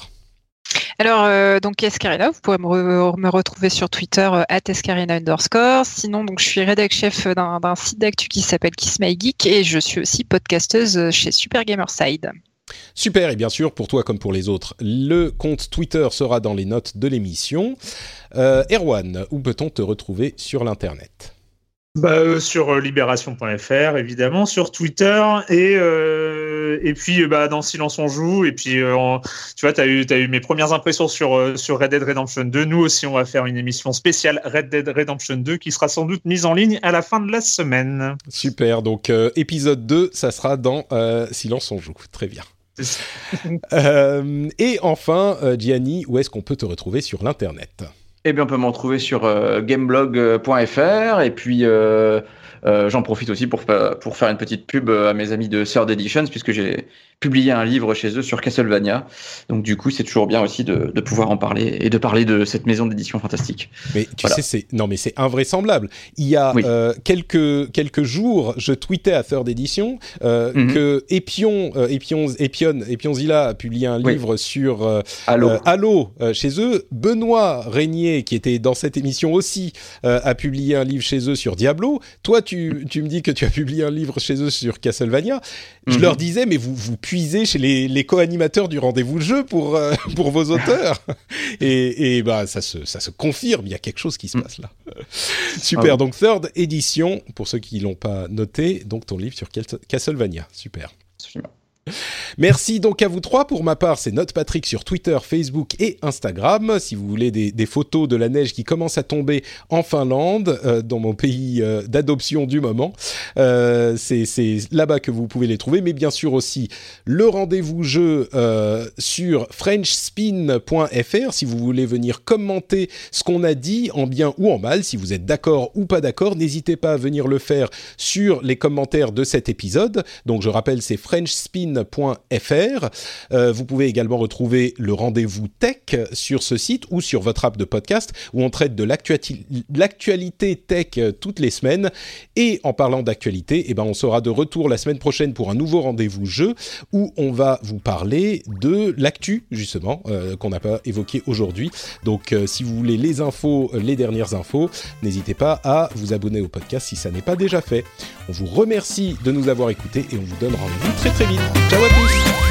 Alors, euh, donc Escarina, vous pourrez me, retrouver sur Twitter at Escarina underscore. Sinon, donc je suis rédac chef d'un site d'actu qui s'appelle Kiss My Geek et je suis aussi podcasteuse chez Super Gamerside. Super, et bien sûr, pour toi comme pour les autres, le compte Twitter sera dans les notes de l'émission. Euh, Erwan, où peut-on te retrouver sur l'Internet? Bah, euh, sur euh, libération.fr évidemment, sur Twitter et euh, et puis bah dans Silence on joue et puis tu vois tu as eu as eu mes premières impressions sur sur Red Dead Redemption 2. Nous aussi on va faire une émission spéciale Red Dead Redemption 2 qui sera sans doute mise en ligne à la fin de la semaine. Super. Donc épisode 2, ça sera dans Silence on joue. Très bien. et enfin Gianni, où est-ce qu'on peut te retrouver sur l'internet? Eh bien, on peut me retrouver sur euh, gameblog.fr et puis euh, euh, j'en profite aussi pour, pour faire une petite pub à mes amis de Third Editions puisque j'ai publié un livre chez eux sur Castlevania. Donc du coup, c'est toujours bien aussi de, de, pouvoir en parler et de parler de cette maison d'édition fantastique. Mais tu sais, c'est non, mais c'est invraisemblable. Il y a euh, quelques quelques jours, je tweetais à Third Edition euh, mm -hmm. que Epion, euh, Epion, Epion, Epionzilla a publié un oui. livre sur euh, Halo, Halo chez eux. Benoît Régnier, qui était dans cette émission aussi, a publié un livre chez eux sur Diablo. Toi, tu tu me dis que tu as publié un livre chez eux sur Castlevania. Mm -hmm. Je leur disais, mais vous vous puiser chez les, les co-animateurs du rendez-vous jeu pour, euh, pour vos auteurs. et, et bah, ça, se, ça se confirme, il y a quelque chose qui se passe là. Super, ah donc third édition, pour ceux qui l'ont pas noté, donc ton livre sur Castlevania. Super. Absolument. Merci donc à vous trois. Pour ma part, c'est Note Patrick sur Twitter, Facebook et Instagram. Si vous voulez des, photos de la neige qui commence à tomber en Finlande, euh, dans mon pays euh, d'adoption du moment, euh, c'est là-bas que vous pouvez les trouver. Mais bien sûr aussi le rendez-vous jeu sur FrenchSpin.fr si vous voulez venir commenter ce qu'on a dit en bien ou en mal. Si vous êtes d'accord ou pas d'accord, n'hésitez pas à venir le faire sur les commentaires de cet épisode. Donc je rappelle, c'est FrenchSpin .fr. Euh, vous pouvez également retrouver le rendez-vous tech sur ce site ou sur votre app de podcast où on traite de l'actualité tech euh, toutes les semaines. Et en parlant d'actualité, eh ben on sera de retour la semaine prochaine pour un nouveau rendez-vous jeu où on va vous parler de l'actu justement euh, qu'on n'a pas évoqué aujourd'hui. Donc euh, si vous voulez les infos, les dernières infos, n'hésitez pas à vous abonner au podcast si ça n'est pas déjà fait. On vous remercie de nous avoir écoutés et on vous donne rendez-vous très très vite. Ciao à tous